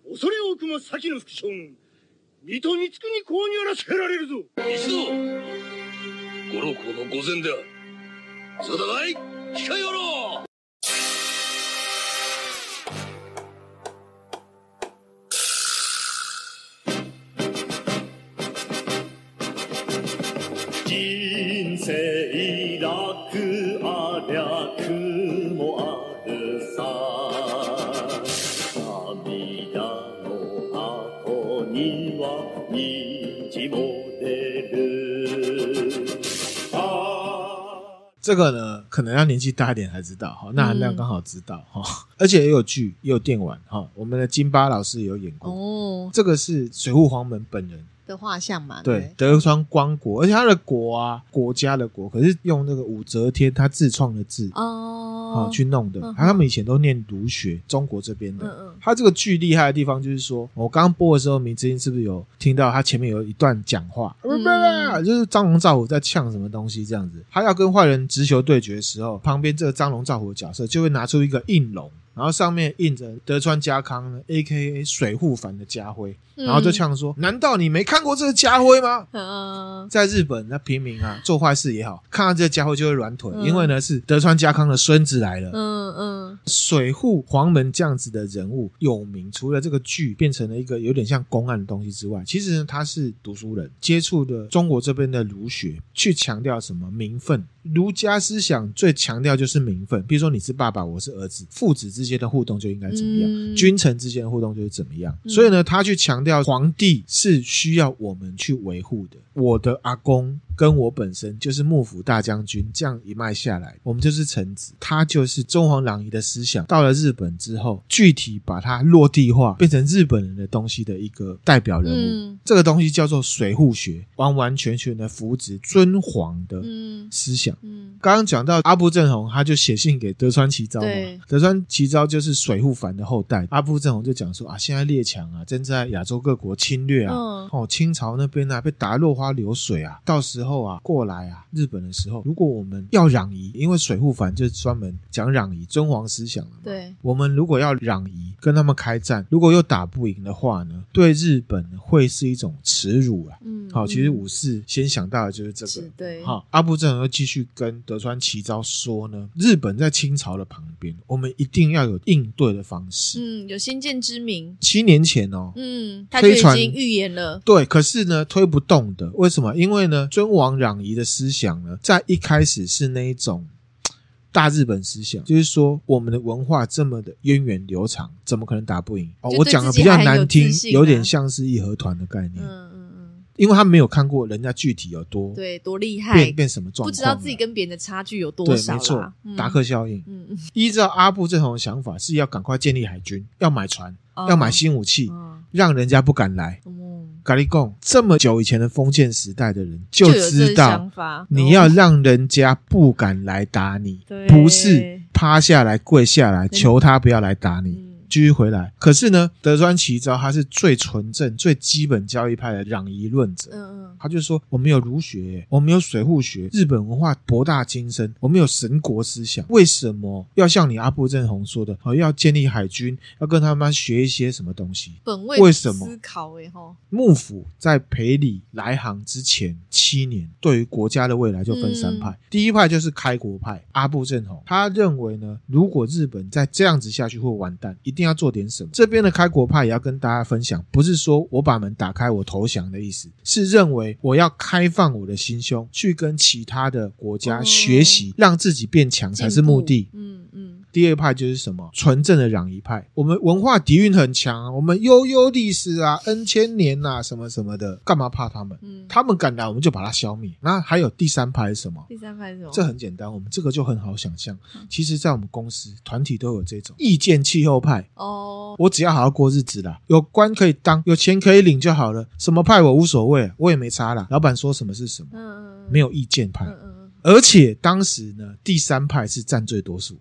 恐れ多くも先の副将軍水戸光圀公にあらせられるぞ。一同五郎公の御前である。定い控えよろ。う人生这个呢，可能要年纪大一点才知道哈。那含量刚好知道哈，嗯、而且也有剧，也有电玩哈。我们的金巴老师也有演过哦。这个是水户黄门本人的画像嘛？对，德川光国，而且他的国啊，国家的国，可是用那个武则天他自创的字哦，去弄的。他他们以前都念儒学，中国这边的。嗯嗯。他这个剧厉害的地方就是说，我刚刚播的时候，明之音是不是有听到他前面有一段讲话？嗯，就是张龙赵虎在呛什么东西这样子。他要跟坏人直球对决的时候，旁边这个张龙赵虎的角色就会拿出一个印笼。然后上面印着德川家康呢，A.K.A. 水户藩的家徽，嗯、然后就呛说：“难道你没看过这个家徽吗？”嗯、在日本，那平民啊做坏事也好，看到这个家徽就会软腿，嗯、因为呢是德川家康的孙子来了。嗯嗯，水户黄门这样子的人物有名，除了这个剧变成了一个有点像公案的东西之外，其实呢他是读书人，接触的中国这边的儒学，去强调什么名分。儒家思想最强调就是名分，比如说你是爸爸，我是儿子，父子之间的互动就应该怎么样，嗯、君臣之间的互动就是怎么样。嗯、所以呢，他去强调皇帝是需要我们去维护的。我的阿公。跟我本身就是幕府大将军，这样一脉下来，我们就是臣子。他就是中皇攘夷的思想，到了日本之后，具体把它落地化，变成日本人的东西的一个代表人物。嗯、这个东西叫做水户学，完完全全的扶植尊皇的思想。嗯，刚刚讲到阿部正弘，他就写信给德川齐昭嘛。对德川齐昭就是水户藩的后代。阿部正弘就讲说啊，现在列强啊正在亚洲各国侵略啊，嗯、哦，清朝那边啊被打落花流水啊，到时。时候啊，过来啊，日本的时候，如果我们要攘夷，因为水户藩就是专门讲攘夷尊皇思想的嘛。对，我们如果要攘夷，跟他们开战，如果又打不赢的话呢，对日本会是一种耻辱啊。嗯，好，其实武士先想到的就是这个。对，好，阿部正弘又继续跟德川齐昭说呢，日本在清朝的旁边，我们一定要有应对的方式。嗯，有先见之明。七年前哦，嗯，他就已经预言了。对，可是呢，推不动的，为什么？因为呢，尊王攘夷的思想呢，在一开始是那一种大日本思想，就是说我们的文化这么的源远流长，怎么可能打不赢？哦，我讲的比较难听，有点像是义和团的概念。嗯嗯嗯，因为他没有看过人家具体有多对多厉害，变变什么状况，不知道自己跟别人的差距有多少。对，没错，达克效应。嗯嗯，依照阿布这种想法，是要赶快建立海军，要买船，要买新武器，让人家不敢来。咖喱贡这么久以前的封建时代的人就知道，你要让人家不敢来打你，不是趴下来跪下来求他不要来打你。继续回来，可是呢，德川齐昭他是最纯正、最基本教义派的攘夷论者。嗯嗯，他就说：我们有儒学，我们有水户学，日本文化博大精深，我们有神国思想。为什么要像你阿部正弘说的，要建立海军，要跟他们学一些什么东西？本位为什么思考？哎吼，幕府在培礼来航之前七年，对于国家的未来就分三派。嗯、第一派就是开国派，阿部正弘他认为呢，如果日本再这样子下去会完蛋，一定。要做点什么？这边的开国派也要跟大家分享，不是说我把门打开我投降的意思，是认为我要开放我的心胸，去跟其他的国家学习，让自己变强才是目的。嗯嗯。第二派就是什么纯正的攘夷派。我们文化底蕴很强啊，我们悠悠历史啊，N 千年啊，什么什么的，干嘛怕他们？嗯，他们敢来，我们就把他消灭。那还有第三派是什么？第三派是什么？这很简单，我们这个就很好想象。其实，在我们公司团体都有这种意见气候派。哦，我只要好好过日子啦，有官可以当，有钱可以领就好了。什么派我无所谓，我也没差啦。老板说什么是什么，嗯，没有意见派。嗯嗯。而且当时呢，第三派是占最多数。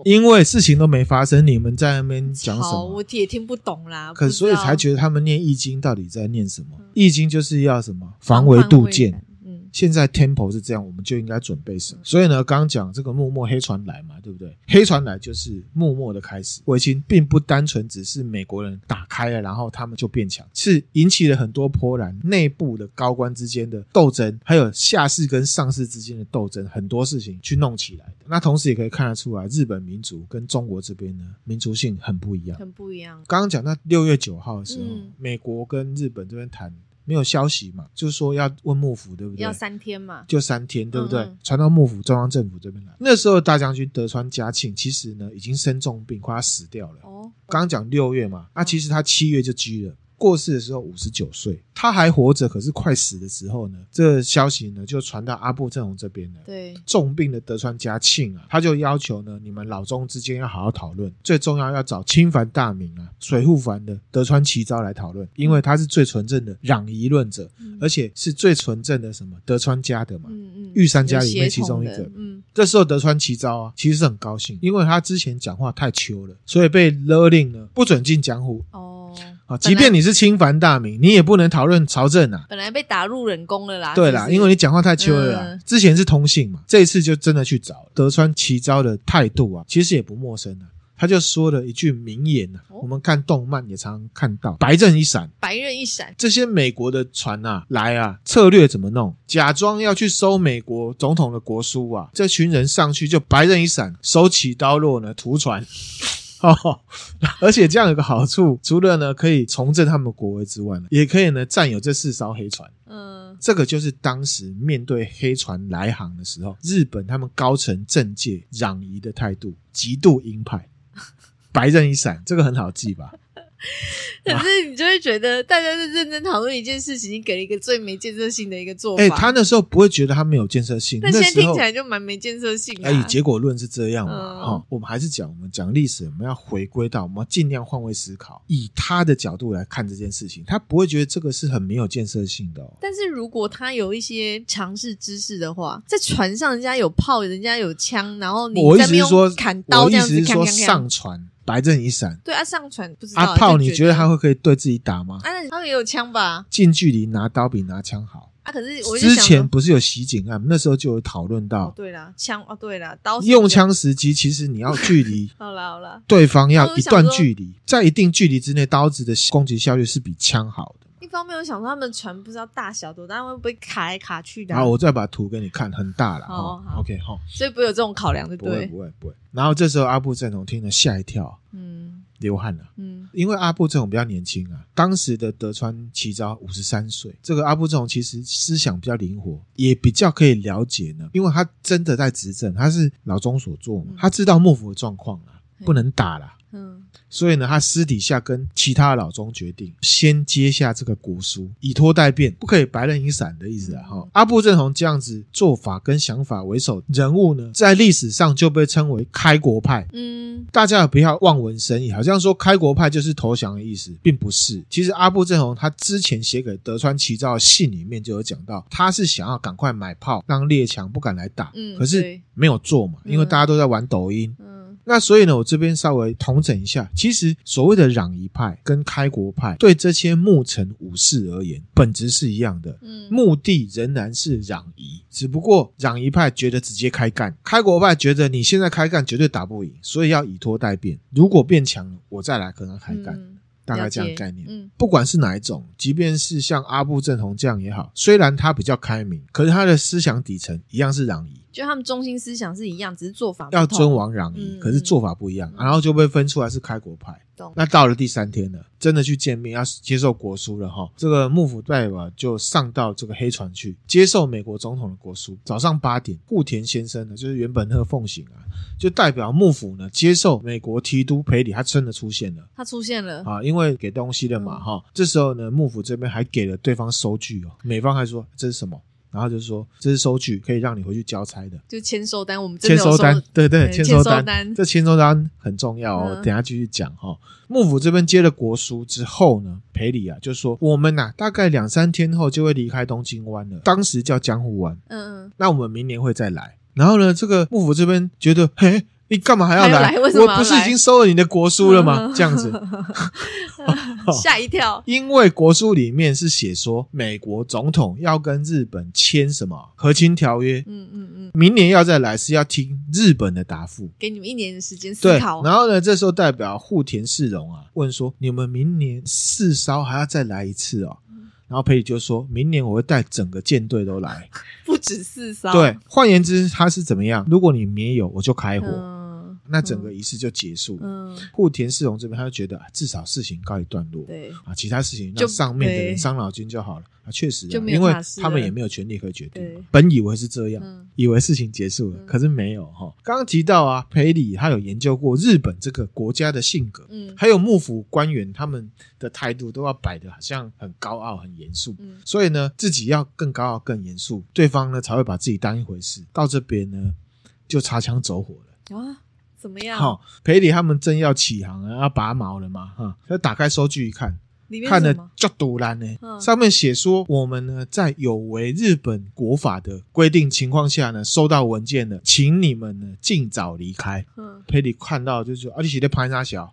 哦，因为事情都没发生，你们在那边讲什么？我也听不懂啦。可所以才觉得他们念易经到底在念什么？易经就是要什么防微杜渐。现在 tempo 是这样，我们就应该准备什么？所以呢，刚刚讲这个默默黑船来嘛，对不对？黑船来就是默默的开始。维新并不单纯只是美国人打开了，然后他们就变强，是引起了很多波澜，内部的高官之间的斗争，还有下士跟上士之间的斗争，很多事情去弄起来的。那同时也可以看得出来，日本民族跟中国这边呢，民族性很不一样，很不一样。刚刚讲到六月九号的时候，嗯、美国跟日本这边谈。没有消息嘛，就是说要问幕府，对不对？要三天嘛，就三天，对不对？嗯嗯传到幕府中央政府这边来。那时候大将军德川家庆其实呢已经生重病，快要死掉了。哦，刚刚讲六月嘛，那、啊、其实他七月就居了。过世的时候五十九岁，他还活着，可是快死的时候呢，这个消息呢就传到阿部正弘这边了。对，重病的德川家庆啊，他就要求呢，你们老中之间要好好讨论，最重要要找亲藩大名啊，水户藩的德川齐昭来讨论，因为他是最纯正的攘夷论者，嗯、而且是最纯正的什么德川家的嘛，嗯嗯，御三家里面其中一个。嗯，这时候德川齐昭啊，其实是很高兴，因为他之前讲话太秋了，所以被勒令呢不准进江户。哦。啊，即便你是清凡大名，你也不能讨论朝政啊。本来被打入冷宫了啦。对啦，因为你讲话太秋了啦。嗯、之前是通信嘛，这一次就真的去找德川齐昭的态度啊，其实也不陌生啊。他就说了一句名言啊，哦、我们看动漫也常常看到“白刃一闪”。白刃一闪，这些美国的船啊，来啊，策略怎么弄？假装要去收美国总统的国书啊，这群人上去就白刃一闪，手起刀落呢，屠船。哦，而且这样有个好处，除了呢可以重振他们国威之外呢，也可以呢占有这四艘黑船。嗯，这个就是当时面对黑船来航的时候，日本他们高层政界攘夷的态度，极度鹰派，白刃一闪，这个很好记吧？可是你就会觉得，大家在认真讨论一件事情，你给了一个最没建设性的一个做法。哎，他那时候不会觉得他没有建设性，那现在听起来就蛮没建设性的。哎，结果论是这样嘛？哈，我们还是讲，我们讲历史，我们要回归到，我们要尽量换位思考，以他的角度来看这件事情，他不会觉得这个是很没有建设性的。但是如果他有一些强势知识的话，在船上人家有炮，人家有枪，然后你在那边砍刀这样子，说上船。白阵一闪，对啊，上传不知道。阿炮，你觉得他会可以对自己打吗？啊，他们也有枪吧？近距离拿刀比拿枪好啊。可是我之前不是有袭警案，那时候就有讨论到。对啦，枪哦，对啦，刀用枪时机，其实你要距离 好了好了，对方要一段距离，在一定距离之内，刀子的攻击效率是比枪好的。一方面我想说，他们船不知道大小多大，会不会卡来卡去的？好，我再把图给你看，很大了。好，OK，好。所以不会有这种考量，对不对？不会，不会。然后这时候阿布正弘听了吓一跳，嗯，流汗了，嗯，因为阿布正弘比较年轻啊。当时的德川齐昭五十三岁，这个阿布正弘其实思想比较灵活，也比较可以了解呢，因为他真的在执政，他是老中所做嘛，他知道幕府的状况啊，不能打了。嗯，所以呢，他私底下跟其他的老中决定，先接下这个国书，以拖待变，不可以白刃一闪的意思啊！哈、嗯，阿部正弘这样子做法跟想法为首人物呢，在历史上就被称为开国派。嗯，大家也不要望文生义，好像说开国派就是投降的意思，并不是。其实阿部正弘他之前写给德川齐昭的信里面就有讲到，他是想要赶快买炮，让列强不敢来打。嗯，可是没有做嘛，因为大家都在玩抖音。嗯。那所以呢，我这边稍微统整一下，其实所谓的攘夷派跟开国派，对这些幕臣武士而言，本质是一样的，嗯，目的仍然是攘夷，只不过攘夷派觉得直接开干，开国派觉得你现在开干绝对打不赢，所以要以拖待变，如果变强了，我再来跟他开干。嗯大概这样的概念，嗯，不管是哪一种，即便是像阿部正弘这样也好，虽然他比较开明，可是他的思想底层一样是攘夷。就他们中心思想是一样，只是做法不要尊王攘夷，嗯、可是做法不一样，嗯、然后就被分出来是开国派。懂那到了第三天了，真的去见面要接受国书了哈。这个幕府代表就上到这个黑船去接受美国总统的国书。早上八点，户田先生呢，就是原本那个奉行啊，就代表幕府呢接受美国提督赔礼，他真的出现了。他出现了啊，因为给东西了嘛哈。嗯、这时候呢，幕府这边还给了对方收据哦，美方还说这是什么？然后就是说，这是收据，可以让你回去交差的，就签收单。我们签收单，对对，签收单，这签收单很重要哦。等下继续讲哈。幕府这边接了国书之后呢，裴礼啊就说，我们呐大概两三天后就会离开东京湾了，当时叫江户湾。嗯嗯，那我们明年会再来。然后呢，这个幕府这边觉得，嘿。你干嘛还要来？来为什么要来？我不是已经收了你的国书了吗？这样子，吓一跳。因为国书里面是写说，美国总统要跟日本签什么和亲条约。嗯嗯嗯，明年要再来是要听日本的答复，给你们一年的时间思考。然后呢，这时候代表户田市荣啊问说：“你们明年四烧还要再来一次哦？”然后佩里就说：“明年我会带整个舰队都来，不止四艘。对，换言之，他是怎么样？如果你没有，我就开火。嗯”那整个仪式就结束了。嗯，户田世荣这边他就觉得啊，至少事情告一段落。对啊，其他事情让上面的人伤脑筋就好了。啊，确实，因为他们也没有权利可以决定。本以为是这样，以为事情结束了，可是没有哈。刚刚提到啊，裴礼他有研究过日本这个国家的性格，嗯，还有幕府官员他们的态度都要摆的好像很高傲、很严肃。嗯，所以呢，自己要更高傲、更严肃，对方呢才会把自己当一回事。到这边呢，就擦枪走火了啊。怎么样？好，裴礼他们正要起航啊，要拔毛了嘛？哈，他打开收据一看。看了就赌烂呢，嗯、上面写说我们呢在有违日本国法的规定情况下呢，收到文件了，请你们呢尽早离开。嗯，裴礼看到就说啊，你写的拍啥小？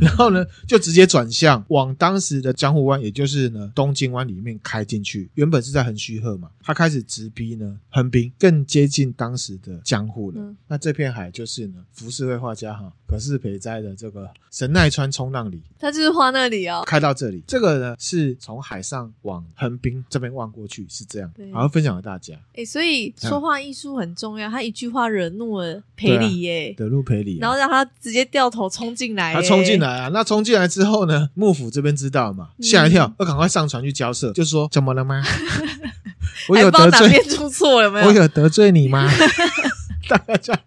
然后呢就直接转向往当时的江户湾，也就是呢东京湾里面开进去。原本是在横须贺嘛，他开始直逼呢横滨，更接近当时的江户了。嗯、那这片海就是呢浮世绘画家哈可是北斋的这个神奈川冲浪里，他就是画那里。开到这里，这个呢是从海上往横滨这边望过去，是这样。对好，好分享给大家。哎、欸，所以说话艺术很重要。他一句话惹怒了裴礼耶，惹怒裴礼，然后让他直接掉头冲进来。他冲进来啊！那冲进来之后呢？幕府这边知道嘛？吓一跳，要赶快上船去交涉，就说怎么了吗？我有得罪，出错了没有？我有得罪你吗？大家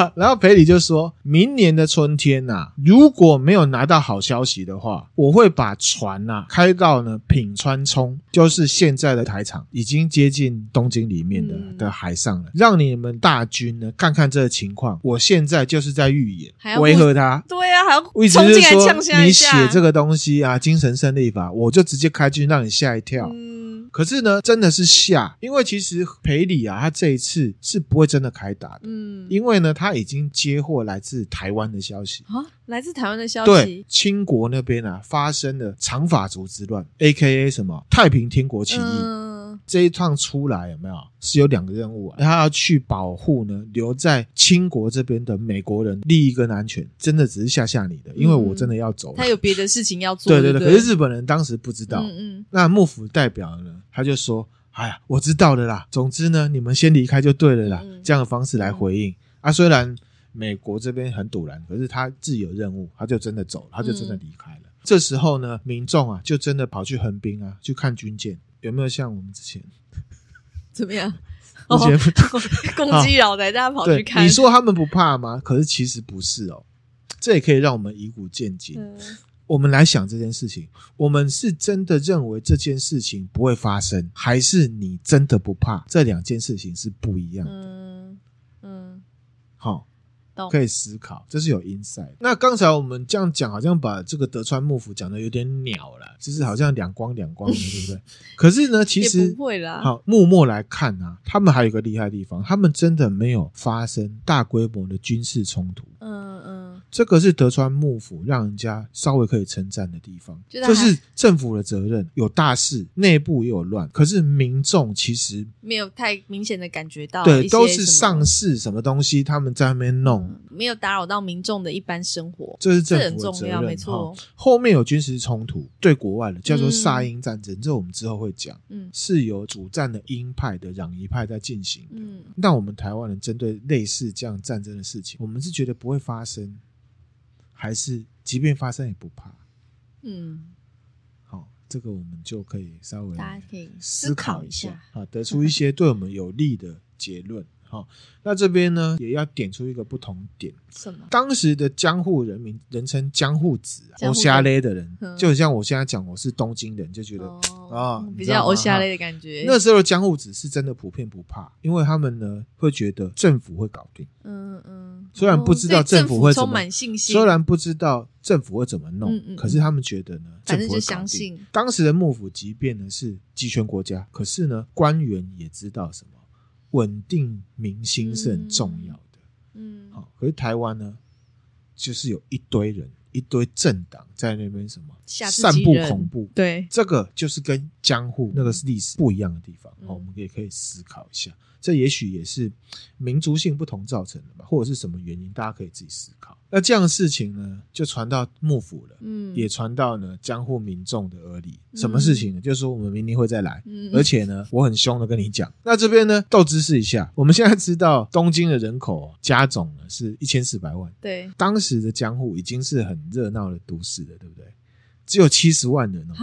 然后裴礼就说：“明年的春天呐、啊，如果没有拿到好消息的话，我会把船呐、啊、开到呢品川冲，就是现在的台场，已经接近东京里面的、嗯、的海上了，让你们大军呢看看这个情况。我现在就是在预演，维和他。对啊，还要我一直是说你写这个东西啊，精神胜利法，我就直接开军让你吓一跳。嗯，可是呢，真的是吓，因为其实裴礼啊，他这一次是不会真的开打的。嗯，因为呢。”他已经接获来自台湾的消息啊，来自台湾的消息，对，清国那边啊发生了长法族之乱，A.K.A 什么太平天国起义。嗯、这一趟出来有没有是有两个任务啊？他要去保护呢留在清国这边的美国人利益跟安全，真的只是吓吓你的，因为我真的要走了。他有别的事情要做，对对对。可是日本人当时不知道，嗯嗯。那幕府代表呢，他就说：“哎呀，我知道了啦。总之呢，你们先离开就对了啦。嗯”这样的方式来回应。嗯啊，虽然美国这边很堵然，可是他自己有任务，他就真的走了，他就真的离开了。嗯、这时候呢，民众啊，就真的跑去横滨啊，去看军舰，有没有像我们之前怎么样？之前、哦、攻击老宅，大家跑去看。你说他们不怕吗？可是其实不是哦，这也可以让我们以古鉴今。嗯、我们来想这件事情，我们是真的认为这件事情不会发生，还是你真的不怕？这两件事情是不一样的。可以思考，这是有 insight。那刚才我们这样讲，好像把这个德川幕府讲的有点鸟了，就是好像两光两光的，对不对？可是呢，其实不会啦。好，默默来看啊，他们还有一个厉害的地方，他们真的没有发生大规模的军事冲突。嗯嗯。这个是德川幕府让人家稍微可以称赞的地方，这是政府的责任，有大事，内部也有乱，可是民众其实没有太明显的感觉到，对，都是上市什么东西他们在那边弄，嗯，没有打扰到民众的一般生活，这是政府的责任，没错。后面有军事冲突，对国外的叫做萨英战争，嗯，这我们之后会讲，嗯，是由主战的鹰派的攘夷派在进行，嗯，但我们台湾人针对类似这样战争的事情，我们是觉得不会发生。还是，即便发生也不怕。嗯，好，这个我们就可以稍微大家可以思考一下，啊，得出一些对我们有利的结论。好，那这边呢，也要点出一个不同点。什么？当时的江户人民人称江户子，欧夏勒的人，就很像我现在讲我是东京人，就觉得啊、哦，比较欧夏勒的感觉。那时候的江户子是真的普遍不怕，因为他们呢会觉得政府会搞定。嗯嗯。虽然不知道政府会怎么。虽然不知道政府会怎么弄，可是他们觉得呢，政府会相信。当时的幕府即便呢是集权国家，可是呢官员也知道什么。稳定民心是很重要的，嗯，好，可是台湾呢，就是有一堆人、一堆政党在那边什么散布恐怖，对，这个就是跟江户那个是历史不一样的地方，好，我们也可以思考一下。这也许也是民族性不同造成的吧，或者是什么原因？大家可以自己思考。那这样的事情呢，就传到幕府了，嗯，也传到呢江户民众的耳里。什么事情呢？嗯、就是说我们明年会再来，嗯，而且呢，我很凶的跟你讲。那这边呢，斗知识一下，我们现在知道东京的人口加总呢是一千四百万，对，当时的江户已经是很热闹的都市了，对不对？只有七十万人哦。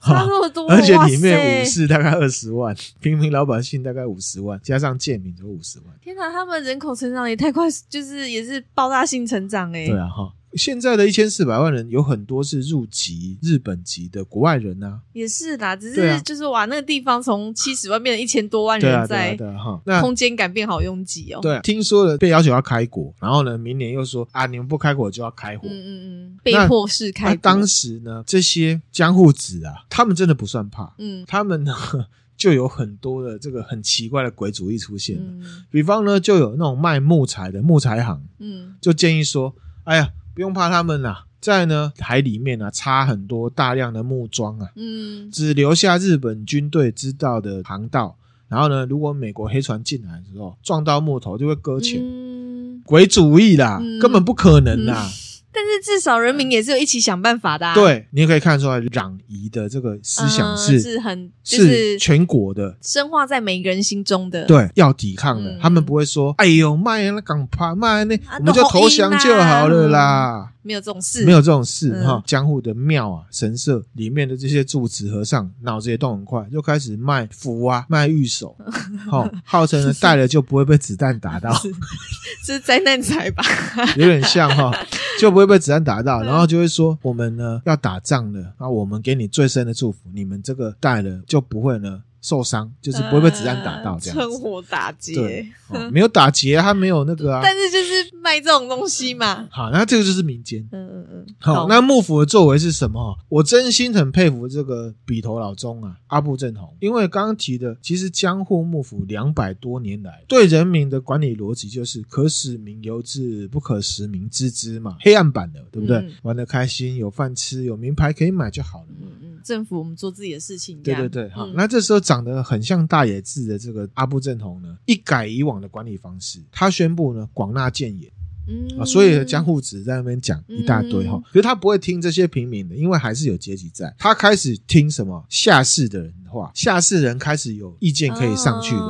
差那么多，而且里面武士大概二十万，平民老百姓大概五十万，加上贱民就五十万。天哪，他们人口成长也太快，就是也是爆炸性成长哎。对啊，哈。现在的一千四百万人有很多是入籍日本籍的国外人啊，也是啦，只是就是哇，那个地方从七十万变成一千多万人，在哈，那空间感变好拥挤哦。对，听说了被要求要开国，然后呢，明年又说啊，你们不开国就要开火，嗯嗯嗯，被迫式开国。当时呢，这些江户子啊，他们真的不算怕，嗯，他们呢 就有很多的这个很奇怪的鬼主意出现了，比方呢，就有那种卖木材的木材行，嗯，就建议说，哎呀。不用怕他们啦、啊，在呢海里面啊插很多大量的木桩啊，嗯，只留下日本军队知道的航道，然后呢，如果美国黑船进来的时候撞到木头就会搁浅，嗯，鬼主意啦，嗯、根本不可能啦。嗯但是至少人民也是有一起想办法的。啊。对，你也可以看出来，攘夷的这个思想是、嗯、是很、就是、是全国的，深化在每个人心中的。对，要抵抗的，嗯、他们不会说：“哎呦，卖那港怕卖那，我们就投降就好了啦。”没有这种事，没有这种事哈。江户的庙啊、神社里面的这些住持和尚，脑子也动很快，就开始卖符啊、卖玉手，好，号称呢带了就不会被子弹打到，是灾难财吧？有点像哈，就不会被子弹打到，然后就会说我们呢要打仗了，然后我们给你最深的祝福，你们这个带了就不会呢。受伤就是不会被子弹打到这样，趁火打劫，对，没有打劫，他没有那个啊。但是就是卖这种东西嘛。好，那这个就是民间。嗯嗯嗯。好，那幕府的作为是什么？我真心很佩服这个笔头老钟啊，阿部正弘，因为刚刚提的，其实江户幕府两百多年来对人民的管理逻辑就是可使民由之，不可使民知之嘛，黑暗版的，对不对？玩的开心，有饭吃，有名牌可以买就好了。嗯嗯。政府我们做自己的事情，对对对，好。那这时候长得很像大野智的这个阿部正弘呢，一改以往的管理方式，他宣布呢广纳谏言，嗯。啊，所以江户子在那边讲一大堆哈，可是他不会听这些平民的，因为还是有阶级在，他开始听什么下士的人的话，下士人开始有意见可以上去的。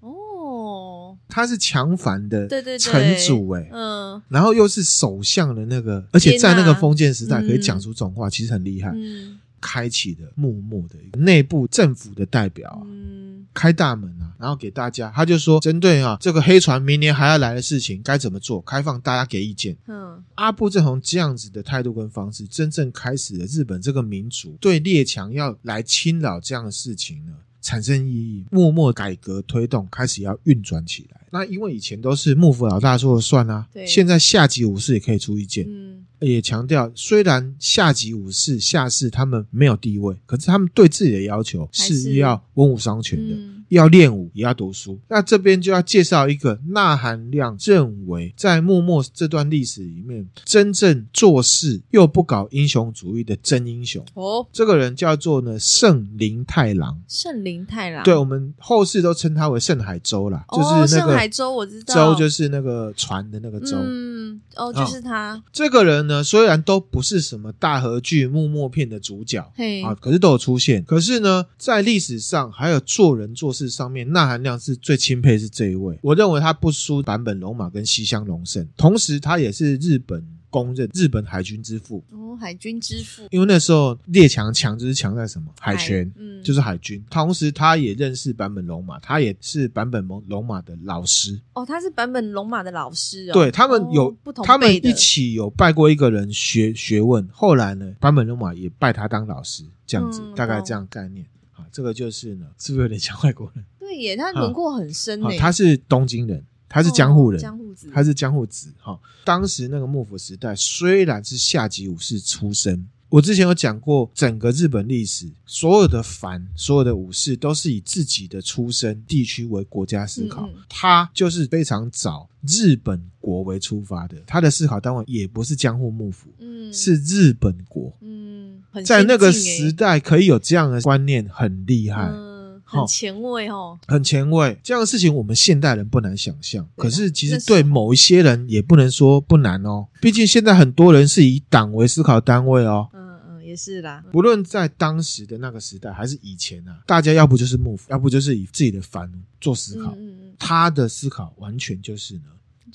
哦，他是强藩的城主哎，嗯，然后又是首相的那个，而且在那个封建时代可以讲出这种话，其实很厉害，嗯。开启的幕幕的一个内部政府的代表啊，嗯，开大门啊，然后给大家，他就说针对啊这个黑船明年还要来的事情该怎么做，开放大家给意见。嗯，阿部正弘这样子的态度跟方式，真正开始了日本这个民族对列强要来侵扰这样的事情呢，产生意义，默默改革推动开始要运转起来。那因为以前都是幕府老大说了算啊，现在下级武士也可以出意见。嗯。也强调，虽然下级武士、下士他们没有地位，可是他们对自己的要求是要文武双全的。要练武也要读书。那这边就要介绍一个纳含亮认为在幕末这段历史里面，真正做事又不搞英雄主义的真英雄哦。这个人叫做呢圣林太郎。圣林太郎，对，我们后世都称他为圣海州啦，就是那个胜海州，我知道，州就是那个船的那个州。嗯，哦，就是他。这个人呢，虽然都不是什么大和剧、幕末片的主角，嘿啊，可是都有出现。可是呢，在历史上还有做人做事上面，纳含量是最钦佩是这一位。我认为他不输版本龙马跟西乡隆盛，同时他也是日本。公认日本海军之父哦，海军之父，因为那时候列强强就是强在什么海权，嗯，就是海军。同时，他也认识版本龙马，他也是版本龙龙马的老师哦，他是版本龙马的老师哦。对，他们有不同，他们一起有拜过一个人学学问。后来呢，版本龙马也拜他当老师，这样子，大概这样概念啊。这个就是呢，是不是有点像外国人？对耶，他轮廓很深诶，他是东京人。他是江户人，江户子，他是江户子哈。当时那个幕府时代，虽然是下级武士出身，我之前有讲过，整个日本历史，所有的藩，所有的武士都是以自己的出身地区为国家思考。嗯嗯，他就是非常早日本国为出发的，他的思考单位也不是江户幕府，嗯，是日本国，嗯，在那个时代可以有这样的观念，很厉害。嗯很前卫哦，很前卫。这样的事情我们现代人不难想象，可是其实对某一些人也不能说不难哦。毕竟现在很多人是以党为思考单位哦。嗯嗯，也是啦。不论在当时的那个时代，还是以前啊，大家要不就是幕府，要不就是以自己的藩做思考。嗯嗯，他的思考完全就是呢，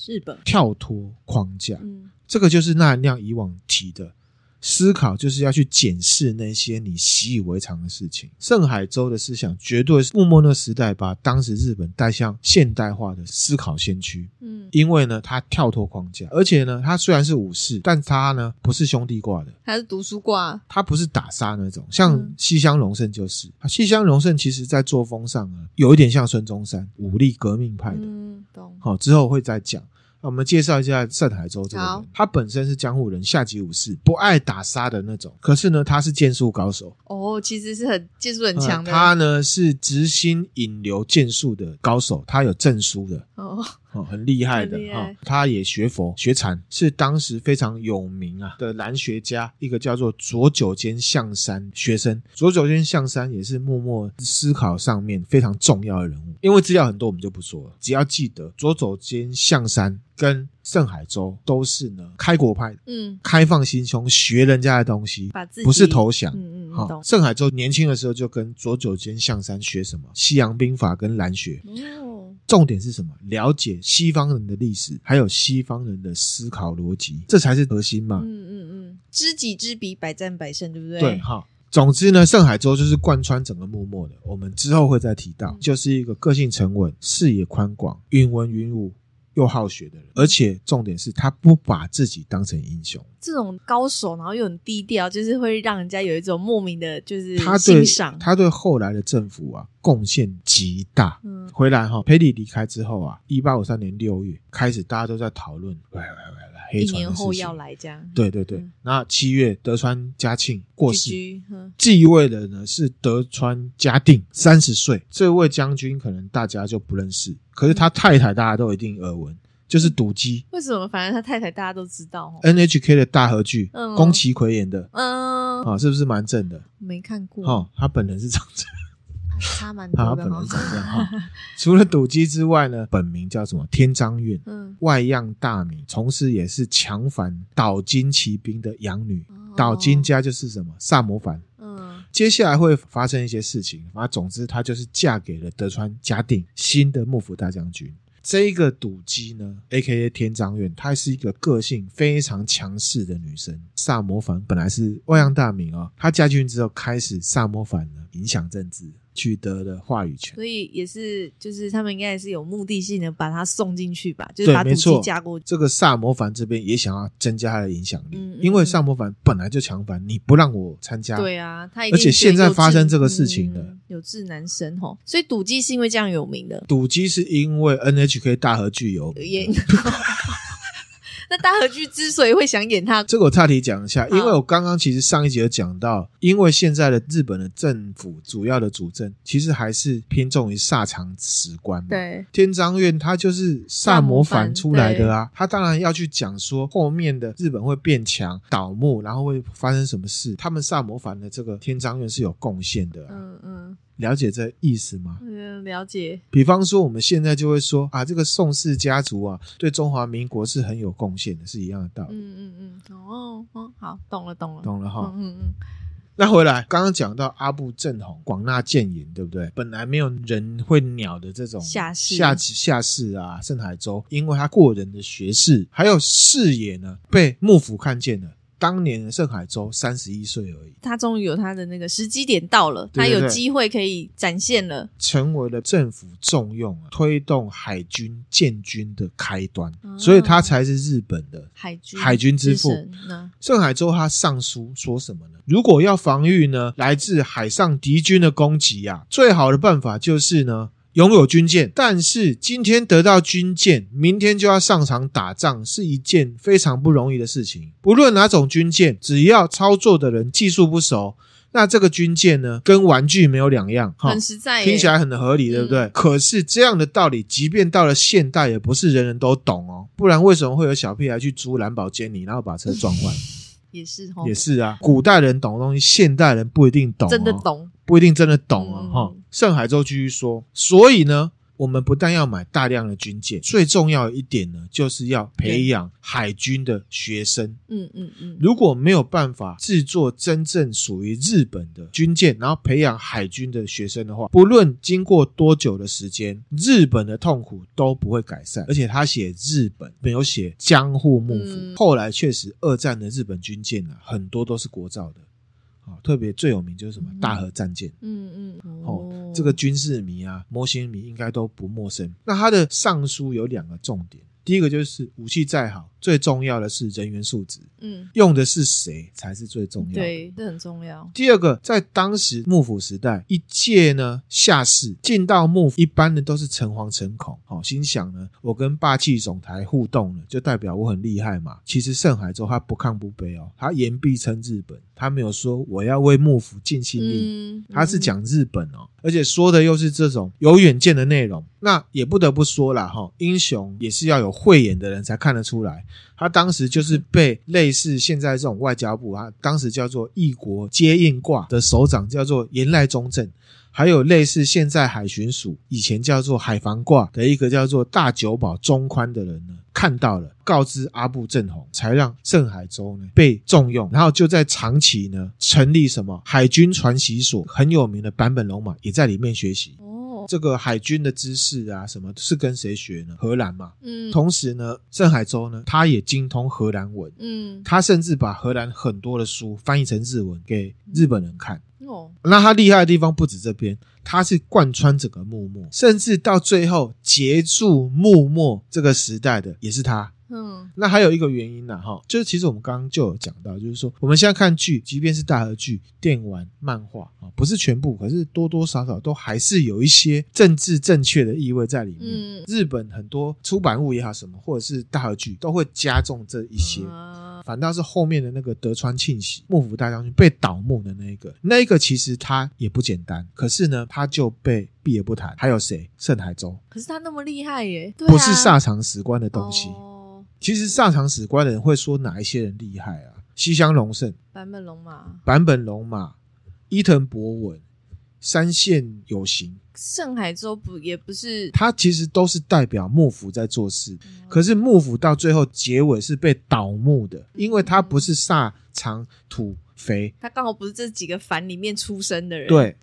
日本跳脱框架。嗯，这个就是纳含量以往提的。思考就是要去检视那些你习以为常的事情。盛海洲的思想绝对是幕末那时代把当时日本带向现代化的思考先驱。嗯，因为呢，他跳脱框架，而且呢，他虽然是武士，但他呢不是兄弟挂的，他是读书挂。他不是打杀那种，像西乡隆盛就是。嗯、西乡隆盛其实在作风上呢，有一点像孙中山，武力革命派的。嗯，懂。好，之后会再讲。那我们介绍一下盛海洲这个人，他本身是江户人，下级武士，不爱打杀的那种。可是呢，他是剑术高手哦，其实是很剑术很强的。他呢是执心引流剑术的高手，他有证书的哦。哦，很厉害的哈、哦，他也学佛学禅，是当时非常有名啊的兰学家，一个叫做左九间象山学生。左九间象山也是默默思考上面非常重要的人物，因为资料很多，我们就不说了，只要记得左九间象山跟盛海洲都是呢开国派，嗯，开放心胸，学人家的东西，不是投降。嗯嗯，好、哦，盛海洲年轻的时候就跟左九间象山学什么西洋兵法跟兰学。嗯重点是什么？了解西方人的历史，还有西方人的思考逻辑，这才是核心嘛。嗯嗯嗯，知己知彼，百战百胜，对不对？对，好。总之呢，盛海洲就是贯穿整个幕末的。我们之后会再提到，就是一个个性沉稳、视野宽广、云文云武。又好学的人，而且重点是他不把自己当成英雄。这种高手，然后又很低调，就是会让人家有一种莫名的，就是欣赏。他对后来的政府啊贡献极大。嗯，回来哈，佩里离开之后啊，一八五三年六月开始，大家都在讨论。喂喂喂。黑船一年后要来这样，对对对。那、嗯、七月德川家庆过世，继位的呢是德川家定，三十岁。这位将军可能大家就不认识，可是他太太大家都一定耳闻，就是赌姬。为什么？反正他太太大家都知道。NHK 的大河剧，嗯、宫崎葵演的，嗯，啊，是不是蛮正的？没看过。哦，他本人是长这样。他蛮他本人长这样哈。除了赌姬之外呢，本名叫什么？天章院。嗯，外样大名，同时也是强藩岛津骑兵的养女。岛津家就是什么？萨摩藩。嗯，接下来会发生一些事情。反正总之，她就是嫁给了德川家定，新的幕府大将军。这一个赌姬呢，A.K.A. 天章院，她是一个个性非常强势的女生。萨摩藩本来是外样大名哦，她嫁进去之后，开始萨摩藩呢影响政治。取得的话语权，所以也是，就是他们应该也是有目的性的把他送进去吧，就是把笃姬嫁过去。这个萨摩凡这边也想要增加他的影响力，嗯嗯、因为萨摩凡本来就强反，你不让我参加，对啊，他而且现在发生这个事情了，嗯、有志难伸吼，所以赌鸡是因为这样有名的，赌鸡是因为 NHK 大和剧有名。那大河剧之所以会想演他，这个我岔题讲一下，因为我刚刚其实上一集有讲到，因为现在的日本的政府主要的主政其实还是偏重于萨长史官嘛。对，天章院他就是萨摩藩出来的啊，他当然要去讲说后面的日本会变强、倒幕，然后会发生什么事，他们萨摩藩的这个天章院是有贡献的啊。嗯嗯。了解这意思吗？嗯，了解。比方说，我们现在就会说啊，这个宋氏家族啊，对中华民国是很有贡献的，是一样的道理。嗯嗯嗯。哦哦，好，懂了懂了，懂了哈。嗯嗯嗯。那回来，刚刚讲到阿部正弘广纳谏言，对不对？本来没有人会鸟的这种下士下下士啊，盛海洲，因为他过人的学识还有视野呢，被幕府看见了。当年的盛海洲三十一岁而已，他终于有他的那个时机点到了，对对对，他有机会可以展现了，成为了政府重用、推动海军建军的开端，哦、所以他才是日本的海军海军之父。盛海洲他上书说什么呢？如果要防御呢来自海上敌军的攻击啊，最好的办法就是呢。拥有军舰，但是今天得到军舰，明天就要上场打仗，是一件非常不容易的事情。不论哪种军舰，只要操作的人技术不熟，那这个军舰呢，跟玩具没有两样。很实在，听起来很合理，对不对？嗯。可是这样的道理，即便到了现代，也不是人人都懂哦。不然为什么会有小屁孩去租蓝宝坚尼，然后把车撞坏？也是，也是啊。古代人懂的东西，现代人不一定懂哦。真的懂。不一定真的懂啊！哈、嗯，盛海洲继续说，所以呢，我们不但要买大量的军舰，最重要一点呢，就是要培养海军的学生。嗯嗯嗯，如果没有办法制作真正属于日本的军舰，然后培养海军的学生的话，不论经过多久的时间，日本的痛苦都不会改善。而且他写日本，没有写江户幕府。嗯、后来确实，二战的日本军舰啊，很多都是国造的。特别最有名就是什么大和战舰，嗯嗯，嗯，哦，这个军事迷啊，模型迷应该都不陌生。那他的上书有两个重点。第一个就是武器再好，最重要的是人员素质。嗯，用的是谁才是最重要的。对，这很重要。第二个，在当时幕府时代，一介呢下士进到幕府，一般的都是诚惶诚恐。好，心想呢，我跟霸气总裁互动了，就代表我很厉害嘛。其实盛海洲他不亢不卑哦，他言必称日本，他没有说我要为幕府尽心力，嗯、他是讲日本哦，而且说的又是这种有远见的内容。那也不得不说了，哈，英雄也是要有慧眼的人才看得出来。他当时就是被类似现在这种外交部啊，当时叫做异国接应挂的首长叫做岩濑忠正，还有类似现在海巡署以前叫做海防挂的一个叫做大久保中宽的人呢，看到了，告知阿部正弘，才让盛海舟呢被重用，然后就在长崎呢成立什么海军传习所，很有名的版本龙马也在里面学习。这个海军的知识啊，什么是跟谁学呢？荷兰嘛。嗯。同时呢，盛海洲呢，他也精通荷兰文。嗯。他甚至把荷兰很多的书翻译成日文给日本人看。哦。那他厉害的地方不止这边，他是贯穿整个幕末，甚至到最后结束幕末这个时代的也是他。嗯，那还有一个原因呢，哈，就是其实我们刚刚就有讲到，就是说我们现在看剧，即便是大和剧、电玩、漫画啊，不是全部，可是多多少少都还是有一些政治正确的意味在里面。嗯，日本很多出版物也好，什么或者是大和剧都会加重这一些，反倒是后面的那个德川庆喜幕府大将军被倒幕的那一个，那一个其实他也不简单，可是呢，他就被避而不谈。还有谁？盛海洲，可是他那么厉害耶，不是萨长史官的东西。其实萨长史官的人会说哪一些人厉害啊？西乡隆盛、坂本龙马、坂本龙马、伊藤博文、山县有形、盛海洲不也不是？他其实都是代表幕府在做事，嗯、可是幕府到最后结尾是被倒幕的，因为他不是萨长土肥，他刚好不是这几个藩里面出生的人，对，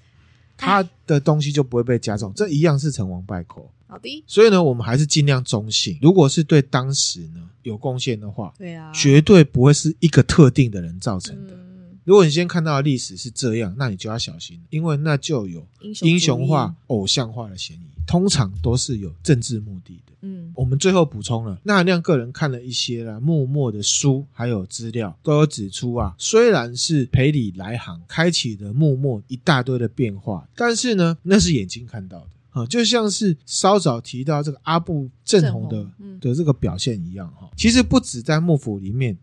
他的东西就不会被加重，这一样是成王败寇。好的，所以呢，我们还是尽量中性。如果是对当时呢有贡献的话，对啊，绝对不会是一个特定的人造成的。嗯、如果你先看到的历史是这样，那你就要小心，因为那就有英雄化、偶像化的嫌疑。通常都是有政治目的的。嗯，我们最后补充了，那亮个人看了一些啦，默默的书还有资料，都有指出啊，虽然是裴礼来航开启的默默一大堆的变化，但是呢，那是眼睛看到的。啊，就像是稍早提到这个阿部正弘的的这个表现一样哈。其实不止在幕府里面，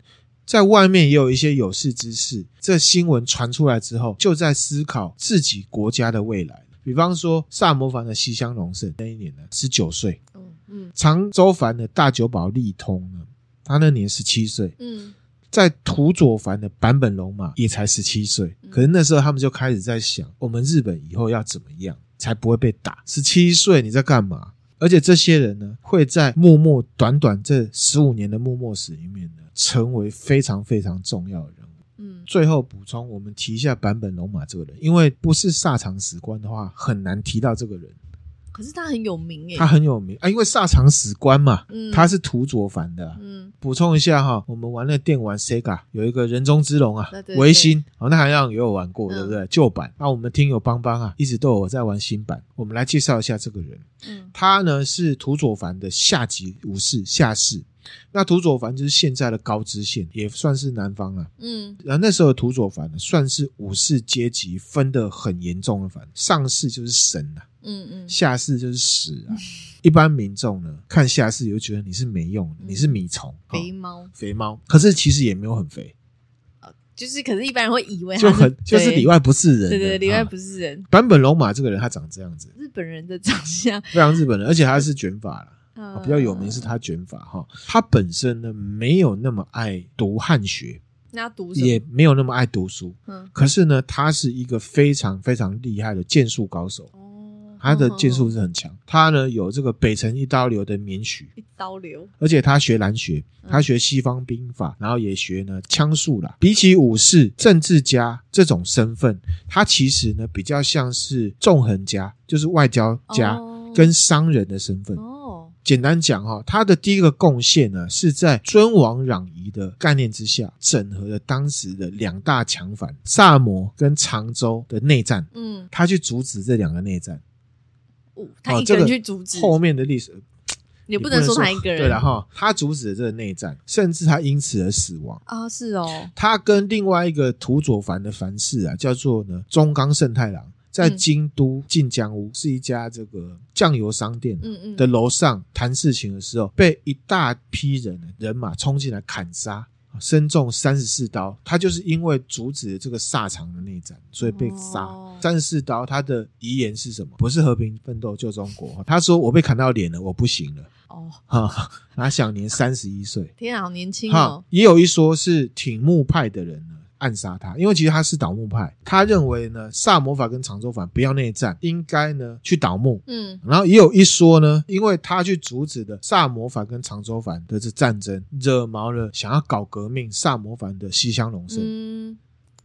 在外面也有一些有识之士，这新闻传出来之后，就在思考自己国家的未来。比方说萨摩藩的西乡隆盛那一年呢，十九岁。嗯嗯。长州藩的大久保利通呢，他那年十七岁。嗯。在土佐藩的坂本龙马也才十七岁，可是那时候他们就开始在想，我们日本以后要怎么样才不会被打？十七岁你在干嘛？而且这些人呢，会在默默短短这十五年的默默史里面呢，成为非常非常重要的人物。嗯，最后补充，我们提一下坂本龙马这个人，因为不是萨长史官的话，很难提到这个人。可是他很有名诶，他很有名啊，因为萨长史官嘛，嗯，他是土佐藩的，嗯，补充一下哈，我们玩的电玩 Sega 有一个人中之龙啊，维新，哦，那好像也有玩过，对不对？旧版，那我们听友邦邦啊，一直都有在玩新版，我们来介绍一下这个人，嗯，他呢是土佐藩的下级武士下士。那土佐藩就是现在的高知县，也算是南方啊。嗯，然后那时候的土佐藩呢，算是武士阶级分得很严重的藩，上士就是神啊，嗯嗯，下士就是屎啊。一般民众呢，看下士就觉得你是没用的，你是米虫、肥猫、肥猫。可是其实也没有很肥，就是可是一般人会以为他就很就是里外不是人，对对，里外不是人。坂本龙马这个人，他长这样子，日本人的长相，非常日本人，而且他是卷发了。比较有名是他卷法哈，他本身呢没有那么爱读汉学，那读也没有那么爱读书，嗯，可是呢，他是一个非常非常厉害的剑术高手，哦，他的剑术是很强，他呢有这个北辰一刀流的免许，一刀流，而且他学兰学，他学西方兵法，然后也学呢枪术啦。比起武士、政治家这种身份，他其实呢比较像是纵横家，就是外交家跟商人的身份。简单讲哈，他的第一个贡献呢，是在尊王攘夷的概念之下，整合了当时的两大强藩萨摩跟长州的内战。嗯，他去阻止这两个内战。哦，他一个人去阻止。后面的历史也不能说他一个人。对了哈，他阻止了这个内战，甚至他因此而死亡。啊，是哦。他跟另外一个土佐藩的藩士啊，叫做呢中冈胜太郎。在京都近江屋是一家这个酱油商店的楼上谈事情的时候，被一大批人人马冲进来砍杀，身中三十四刀。他就是因为阻止了这个萨长的内战，所以被杀。三十四刀，他的遗言是什么？不是和平奋斗救中国。他说：“我被砍到脸了，我不行了。”哦，哈，他享年三十一岁。天啊，好年轻哦！也有一说是挺木派的人呢。暗杀他，因为其实他是倒幕派，他认为呢，萨摩法跟长州藩不要内战，应该呢去倒幕。嗯，然后也有一说呢，因为他去阻止的萨摩法跟长州藩的这战争，惹毛了想要搞革命萨摩藩的西乡隆盛。嗯，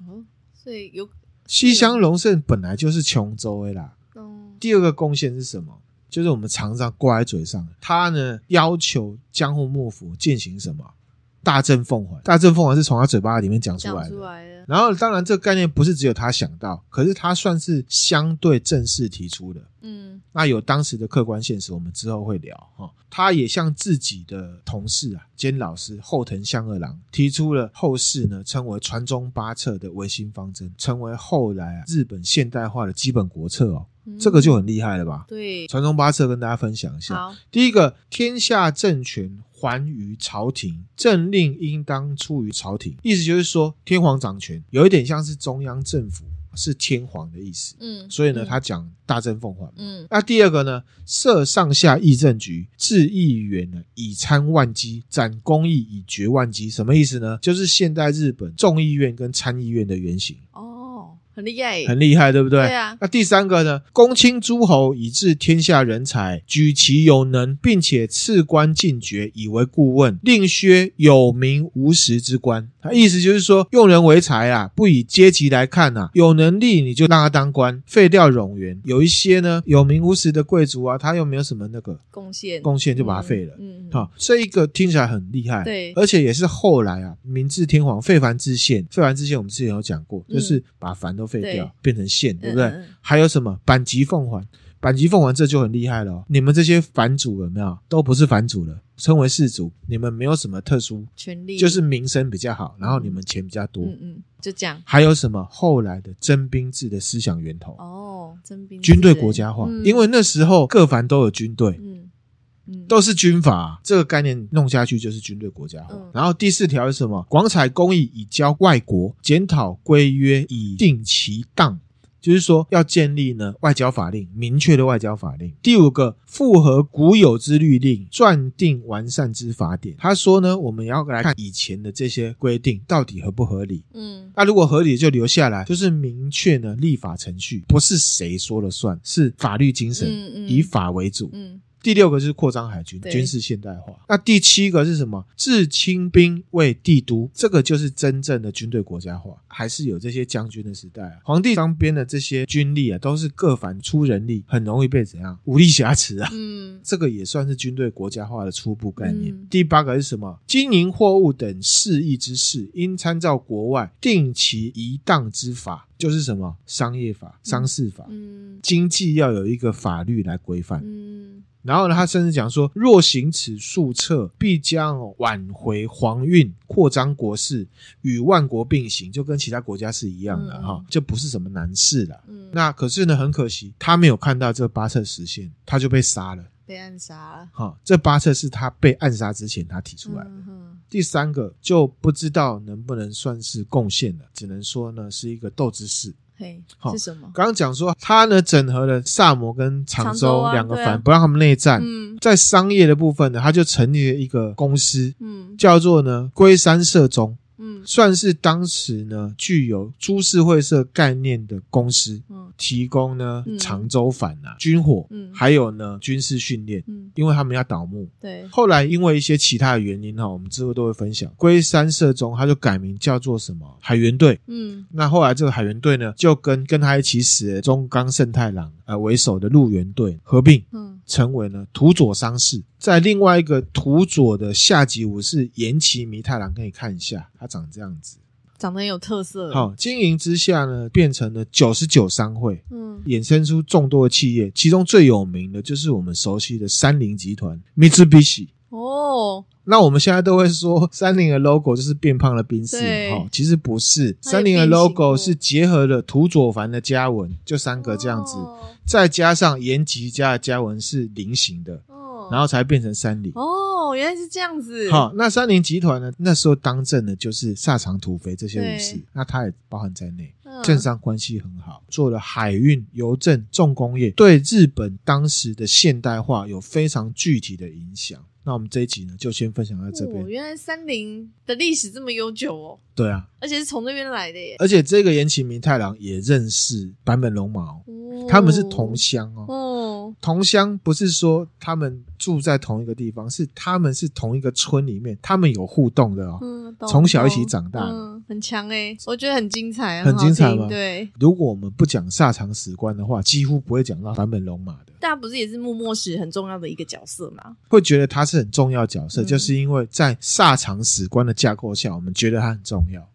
哦，所以有西乡隆盛本来就是琼州的啦。嗯，第二个贡献是什么？就是我们常常挂在嘴上，他呢要求江户幕府进行什么？大政奉还，大政奉还是从他嘴巴里面讲出来的。然后，当然这个概念不是只有他想到，可是他算是相对正式提出的。嗯，那有当时的客观现实，我们之后会聊哈。他也向自己的同事啊兼老师后藤象二郎提出了后世呢称为传宗八策的维新方针，成为后来啊日本现代化的基本国策哦。这个就很厉害了吧？对，传宗八策跟大家分享一下。好，第一个，天下政权还于朝廷，政令应当出于朝廷。意思就是说，天皇掌权，有一点像是中央政府是天皇的意思。嗯，所以呢，他讲大政奉还。嗯，那第二个呢，设上下议政局，置议员呢以参万机，展公议以决万机。什么意思呢？就是现代日本众议院跟参议院的原型。哦。很厉害，很厉害，对不对？对啊。那第三个呢？公卿诸侯以治天下人才，举其有能，并且赐官进爵，以为顾问，令削有名无实之官。他意思就是说，用人为才啊，不以阶级来看啊，有能力你就让他当官，废掉冗员。有一些呢有名无实的贵族啊，他又没有什么那个贡献，贡献就把他废了。嗯，好，这一个听起来很厉害，对，而且也是后来啊，明治天皇废藩置县，废藩置县我们之前有讲过，就是把藩都废掉，变成县，对不对？还有什么阪急奉还？阪急奉还这就很厉害了哦。你们这些藩主有没有都不是藩主了？称为士族，你们没有什么特殊权利，就是名声比较好，然后你们钱比较多，嗯嗯，就这样。还有什么后来的征兵制的思想源头？哦，征兵军队国家化，嗯、因为那时候各藩都有军队。嗯嗯都是军阀，这个概念弄下去就是军队国家化。嗯、然后第四条是什么？广采公益以教外国，检讨规约以定其当，就是说要建立呢外交法令，明确的外交法令。第五个，复合古有之律令，撰定完善之法典。他说呢，我们要来看以前的这些规定到底合不合理。嗯，那如果合理就留下来，就是明确呢立法程序，不是谁说了算，是法律精神，嗯嗯、以法为主。嗯。第六个是扩张海军，军事现代化。那第七个是什么？置清兵为帝都，这个就是真正的军队国家化，还是有这些将军的时代啊。皇帝当边的这些军力啊，都是各凡出人力，很容易被怎样武力挟持啊。嗯，这个也算是军队国家化的初步概念。嗯、第八个是什么？经营货物等事宜之事，应参照国外定其宜当之法。就是什么商业法、商事法，嗯，经济要有一个法律来规范，嗯，然后呢，他甚至讲说，若行此数策，必将挽回皇运，扩张国势，与万国并行，就跟其他国家是一样的哈，这、嗯、不是什么难事了。嗯，那可是呢，很可惜，他没有看到这八策实现，他就被杀了。被暗杀了。哈，这八策是他被暗杀之前他提出来的。嗯、第三个就不知道能不能算是贡献了，只能说呢是一个斗之士。嘿，好是什么？刚刚讲说他呢整合了萨摩跟常州两个藩，啊啊、不让他们内战。嗯，在商业的部分呢，他就成立了一个公司，嗯，叫做呢龟山社中。嗯，算是当时呢具有株式会社概念的公司，嗯，提供呢长州反啊军火，嗯，还有呢军事训练，嗯，因为他们要倒幕，对。后来因为一些其他的原因哈，我们之后都会分享。龟山社中他就改名叫做什么海援队，嗯，那后来这个海援队呢就跟跟他一起死的中冈胜太郎呃为首的陆援队合并，嗯。成为了土佐商事，在另外一个土佐的下级武士岩崎弥太郎，可以看一下，他长这样子，长得很有特色。好，经营之下呢，变成了九十九商会，嗯，衍生出众多的企业，其中最有名的就是我们熟悉的三菱集团 Mitsubishi。哦，那我们现在都会说三菱的 logo 就是变胖的宾士，哦，其实不是，三菱的 logo 是结合了土佐藩的家纹，就三个这样子，再加上延吉家的家纹是菱形的，哦然后才变成三菱。哦，原来是这样子。好，那三菱集团呢，那时候当政的就是萨长土肥这些武士，那他也包含在内，政商关系很好，做了海运、邮政、重工业，对日本当时的现代化有非常具体的影响。那我们这一集呢，就先分享到这边。哦，原来三菱的历史这么悠久哦。对啊，而且是从那边来的耶。而且这个岩崎明太郎也认识坂本龙马哦，他们是同乡哦。哦，同乡不是说他们住在同一个地方，是他们是同一个村里面，他们有互动的哦。嗯，从小一起长大的，嗯，很强诶，我觉得很精彩，很精彩吗？对。如果我们不讲萨长史观的话，几乎不会讲到坂本龙马的。大家不是也是幕末史很重要的一个角色吗？会觉得他是很重要角色，嗯、就是因为在萨长史观的架构下，我们觉得他很重要。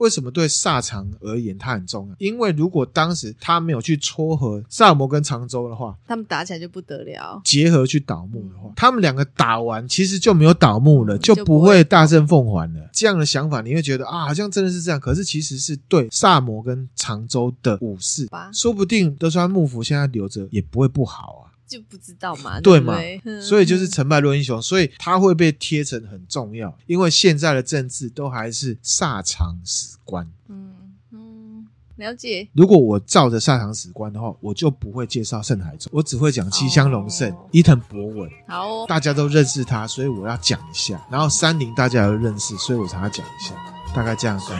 哦，为什么对萨长而言他很重要？因为如果当时他没有去撮合萨摩跟长州的话，他们打起来就不得了。结合去倒幕的话，嗯、他们两个打完，其实就没有倒幕了，就不会大政奉还了。这样的想法，你会觉得啊，好像真的是这样。可是其实是对萨摩跟长州的武士，说不定德川幕府现在留着也不会不好啊。就不知道嘛，对嘛？所以就是成败论英雄，所以他会被贴成很重要，因为现在的政治都还是萨长史观。嗯嗯，了解。如果我照着萨长史观的话，我就不会介绍盛海中，我只会讲七香龙盛、哦、伊藤博文。好、哦，大家都认识他，所以我要讲一下。然后三菱大家也都认识，所以我才要讲一下。大概这样子。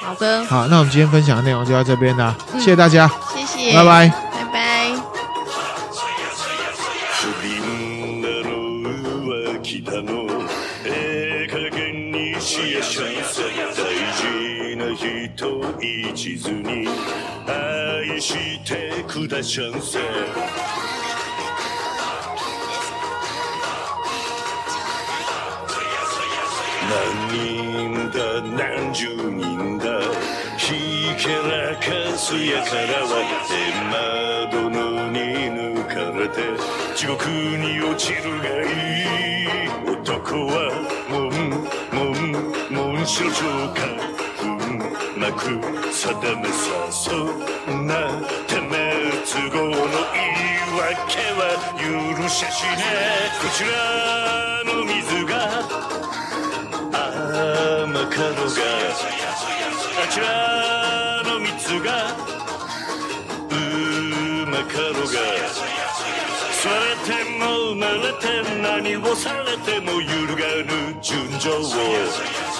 好的，好，那我们今天分享的内容就到这边啦，嗯、谢谢大家，谢谢，拜拜拜拜。何人だ何十人だひけらかすやからは天窓のに抜かれて地狱に落ちるがいい男は门门门所长かうまく定めさそんなてめえ都合の言い訳は许しゃしねえ。こちらの水が甘かろうがあちらの蜜がうまかろうが。されても生まれて何をされても揺るがぬ纯情を。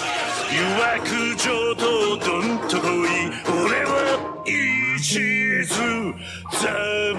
诱惑上とどんとこい。俺は一途侍